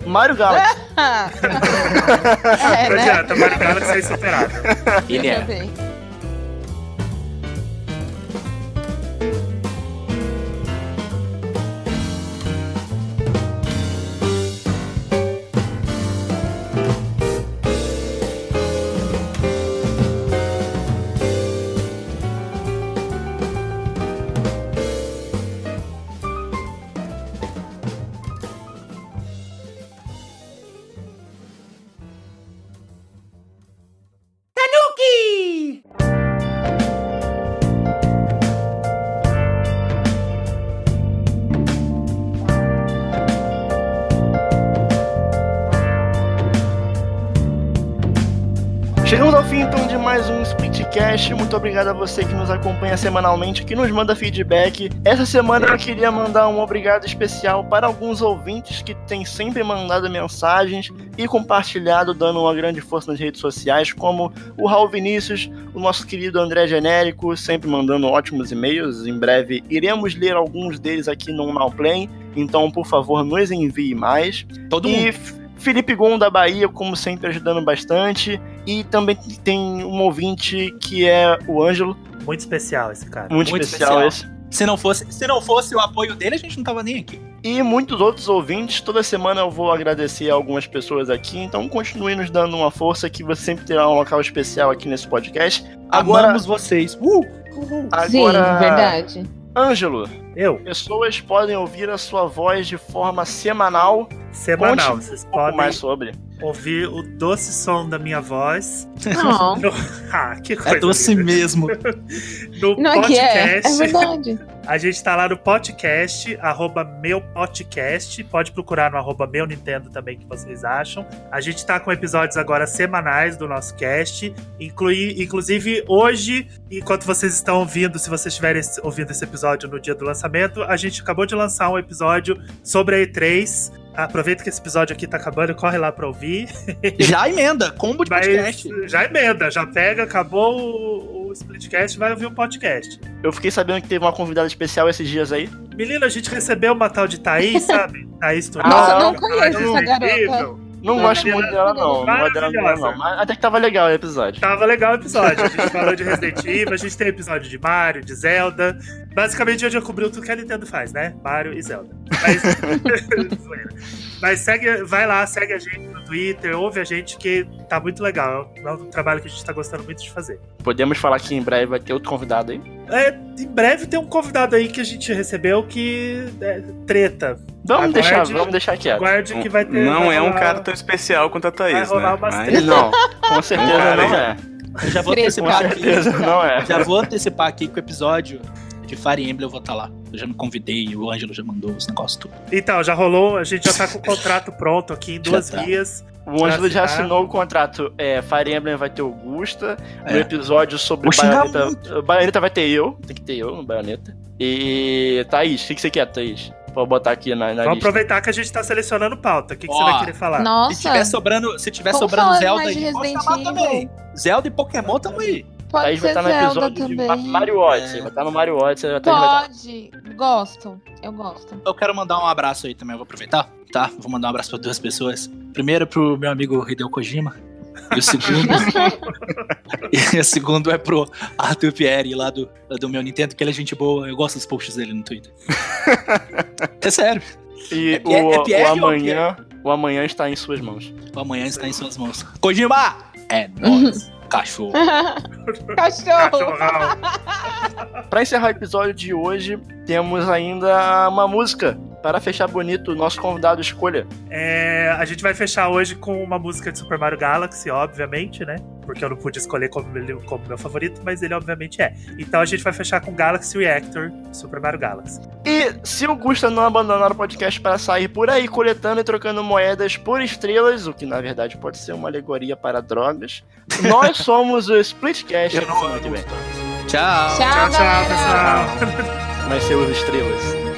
Mario Galaxy. [laughs] É, Não né? adianta, Mario Galaxy é insuperável. Ele é. Mais um Splitcast. Muito obrigado a você que nos acompanha semanalmente, que nos manda feedback. Essa semana eu queria mandar um obrigado especial para alguns ouvintes que têm sempre mandado mensagens e compartilhado, dando uma grande força nas redes sociais, como o Raul Vinícius, o nosso querido André Genérico, sempre mandando ótimos e-mails. Em breve iremos ler alguns deles aqui no Nowplay. Então, por favor, nos envie mais. Todo E mundo. Felipe Gon da Bahia, como sempre, ajudando bastante. E também tem um ouvinte que é o Ângelo, Muito especial esse cara. muito, Muito especial, especial. esse. Se não, fosse, se não fosse o apoio dele, a gente não tava nem aqui. E muitos outros ouvintes. Toda semana eu vou agradecer a algumas pessoas aqui. Então continue nos dando uma força que você sempre terá um local especial aqui nesse podcast. Agora, Amamos vocês. Uh! agora Sim, verdade. Ângelo, Eu, pessoas podem ouvir a sua voz de forma semanal. Semanal, Conte vocês Um podem mais sobre. ouvir o doce som da minha voz. Não, [laughs] No... Ah, que coisa. É doce linda. mesmo. [laughs] No não é que é. É podcast. verdade. [laughs] A gente tá lá no podcast, arroba meu podcast. Pode procurar no arroba meu Nintendo também, que vocês acham. A gente tá com episódios agora semanais do nosso cast. Inclui, inclusive, hoje, enquanto vocês estão ouvindo, se vocês estiverem ouvindo esse episódio no dia do lançamento, a gente acabou de lançar um episódio sobre a E3. Aproveita que esse episódio aqui tá acabando, corre lá pra ouvir. [laughs] Já emenda, combo de Mas podcast. já emenda, já pega, acabou o, o Splitcast, vai ouvir um podcast. Eu fiquei sabendo que teve uma convidada especial esses dias aí. Menina, a gente recebeu uma tal de Thaís, sabe? [laughs] Thaís Tural. Nossa, não conheço essa garota. incrível. Não Não, gosto muito dela, não. Não gosto dela não. Mas até que tava legal o episódio. Tava legal o episódio. A gente falou de Resident Evil, a gente tem episódio de Mario, de Zelda. Basicamente, hoje eu cobriu tudo que a Nintendo faz, né? Mario e Zelda. Mas. [laughs] [laughs] Mas segue, vai lá, segue a gente no Twitter, ouve a gente, que tá muito legal. É um trabalho que a gente tá gostando muito de fazer. Podemos falar que em breve vai ter outro convidado aí? É, em breve tem um convidado aí que a gente recebeu que é treta. Vamos Aguarde- deixar, vamos deixar quieto. Aguarde que vai ter. Não vai é um rolar- cara tão especial quanto a Vai Thaís, rolar né? umas Mas- tretas. Não, com certeza Cara, não é. Eu já vou antecipar aqui. não é. Já vou antecipar aqui que o episódio de Fire Emblem eu vou estar lá. Eu já me convidei, o Ângelo já mandou os negócios tudo. Então, já rolou, a gente já tá com o contrato pronto aqui em [laughs] duas tá. vias. O Ângelo já assinou o contrato. É, Fire Emblem vai ter o Gusta. No É. episódio sobre xingar Baioneta. Baioneta vai ter eu. Tem que ter eu no Baioneta. E. Thaís, o que, que você quer, Thaís? Vou botar aqui na, na Vamos lista. aproveitar que a gente tá selecionando pauta. O que, que você vai querer falar? Se Nossa, tiver sobrando, se tiver sobrando Zelda aí, Resident chamar Evil. também. Zelda e Pokémon tamo aí. Pode Thaís vai estar no episódio de também. Mario Odyssey. É. Vai estar no Mario Odyssey. Vai estar- Pode. Gosto. Eu gosto. Eu quero mandar um abraço aí também, eu vou aproveitar, tá? Vou mandar um abraço para duas pessoas. Primeiro pro meu amigo Hideo Kojima. E o segundo. [laughs] [laughs] e o segundo é pro Arthur Pierre lá do, do meu Nintendo, que ele é gente boa. Eu gosto dos posts dele no Twitter. [laughs] é sério. E É Pierre- o, é Pierre o amanhã. O amanhã está em suas mãos. O amanhã está em suas mãos. Kojima! É nóis. Cachorro. [laughs] Cachorro. Cachorrão. [laughs] Pra encerrar o episódio de hoje, temos ainda uma música para fechar bonito o nosso convidado escolha. É, a gente vai fechar hoje com uma música de Super Mario Galaxy, obviamente, né? Porque eu não pude escolher como, ele, como meu favorito, mas ele obviamente é. Então a gente vai fechar com Galaxy Reactor, Super Mario Galaxy. E se o Gusta não abandonar o podcast para sair por aí coletando e trocando moedas por estrelas, o que na verdade pode ser uma alegoria para drogas, nós somos o Splitcast. Eu não que vem. Tchau. Tchau, Tchau, tchau, pessoal. [laughs] Ser os estrelas.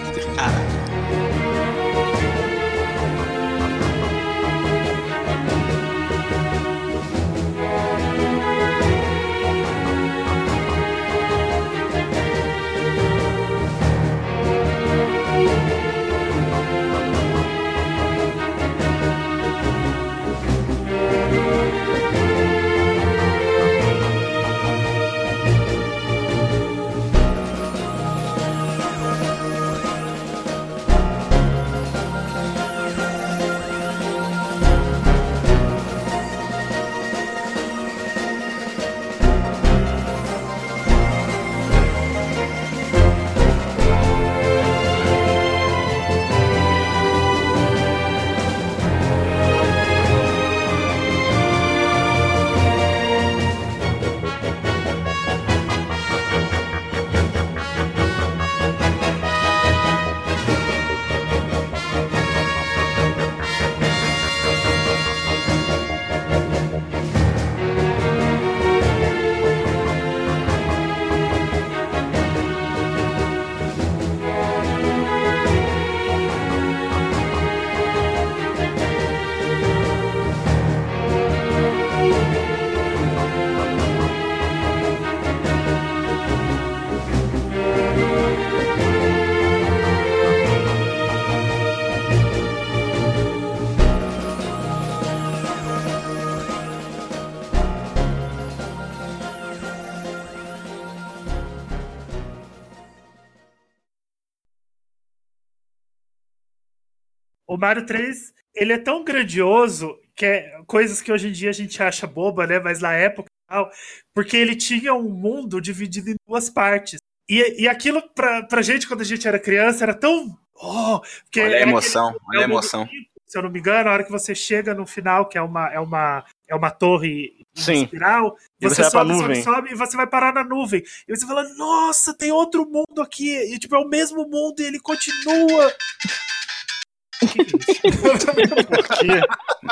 Mario 3, ele é tão grandioso que é coisas que hoje em dia a gente acha boba, né? Mas na época, e tal, porque ele tinha um mundo dividido em duas partes. E, e aquilo pra, pra gente, quando a gente era criança, era tão. Oh, porque Olha a é emoção, aquele- olha a é emoção. Se eu não me engano, a hora que você chega no final, que é uma, é uma, é uma torre Sim. espiral, você, você sobe, sobe, sobe e você vai parar na nuvem. E você fala, nossa, tem outro mundo aqui. E tipo, é o mesmo mundo e ele continua.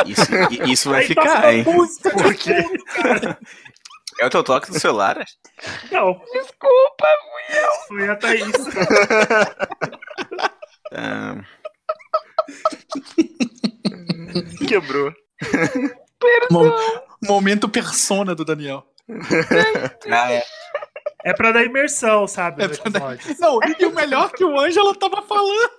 Isso? Isso, vai Aí toca ficar, hein? música Por quê? É o teu toque do celular? Não, Desculpa. foi a Thaís. Ah, Quebrou. Mo- momento persona do Daniel. ah, é. É pra dar imersão, sabe? É dar-. Não, e o melhor que o Ângelo tava falando.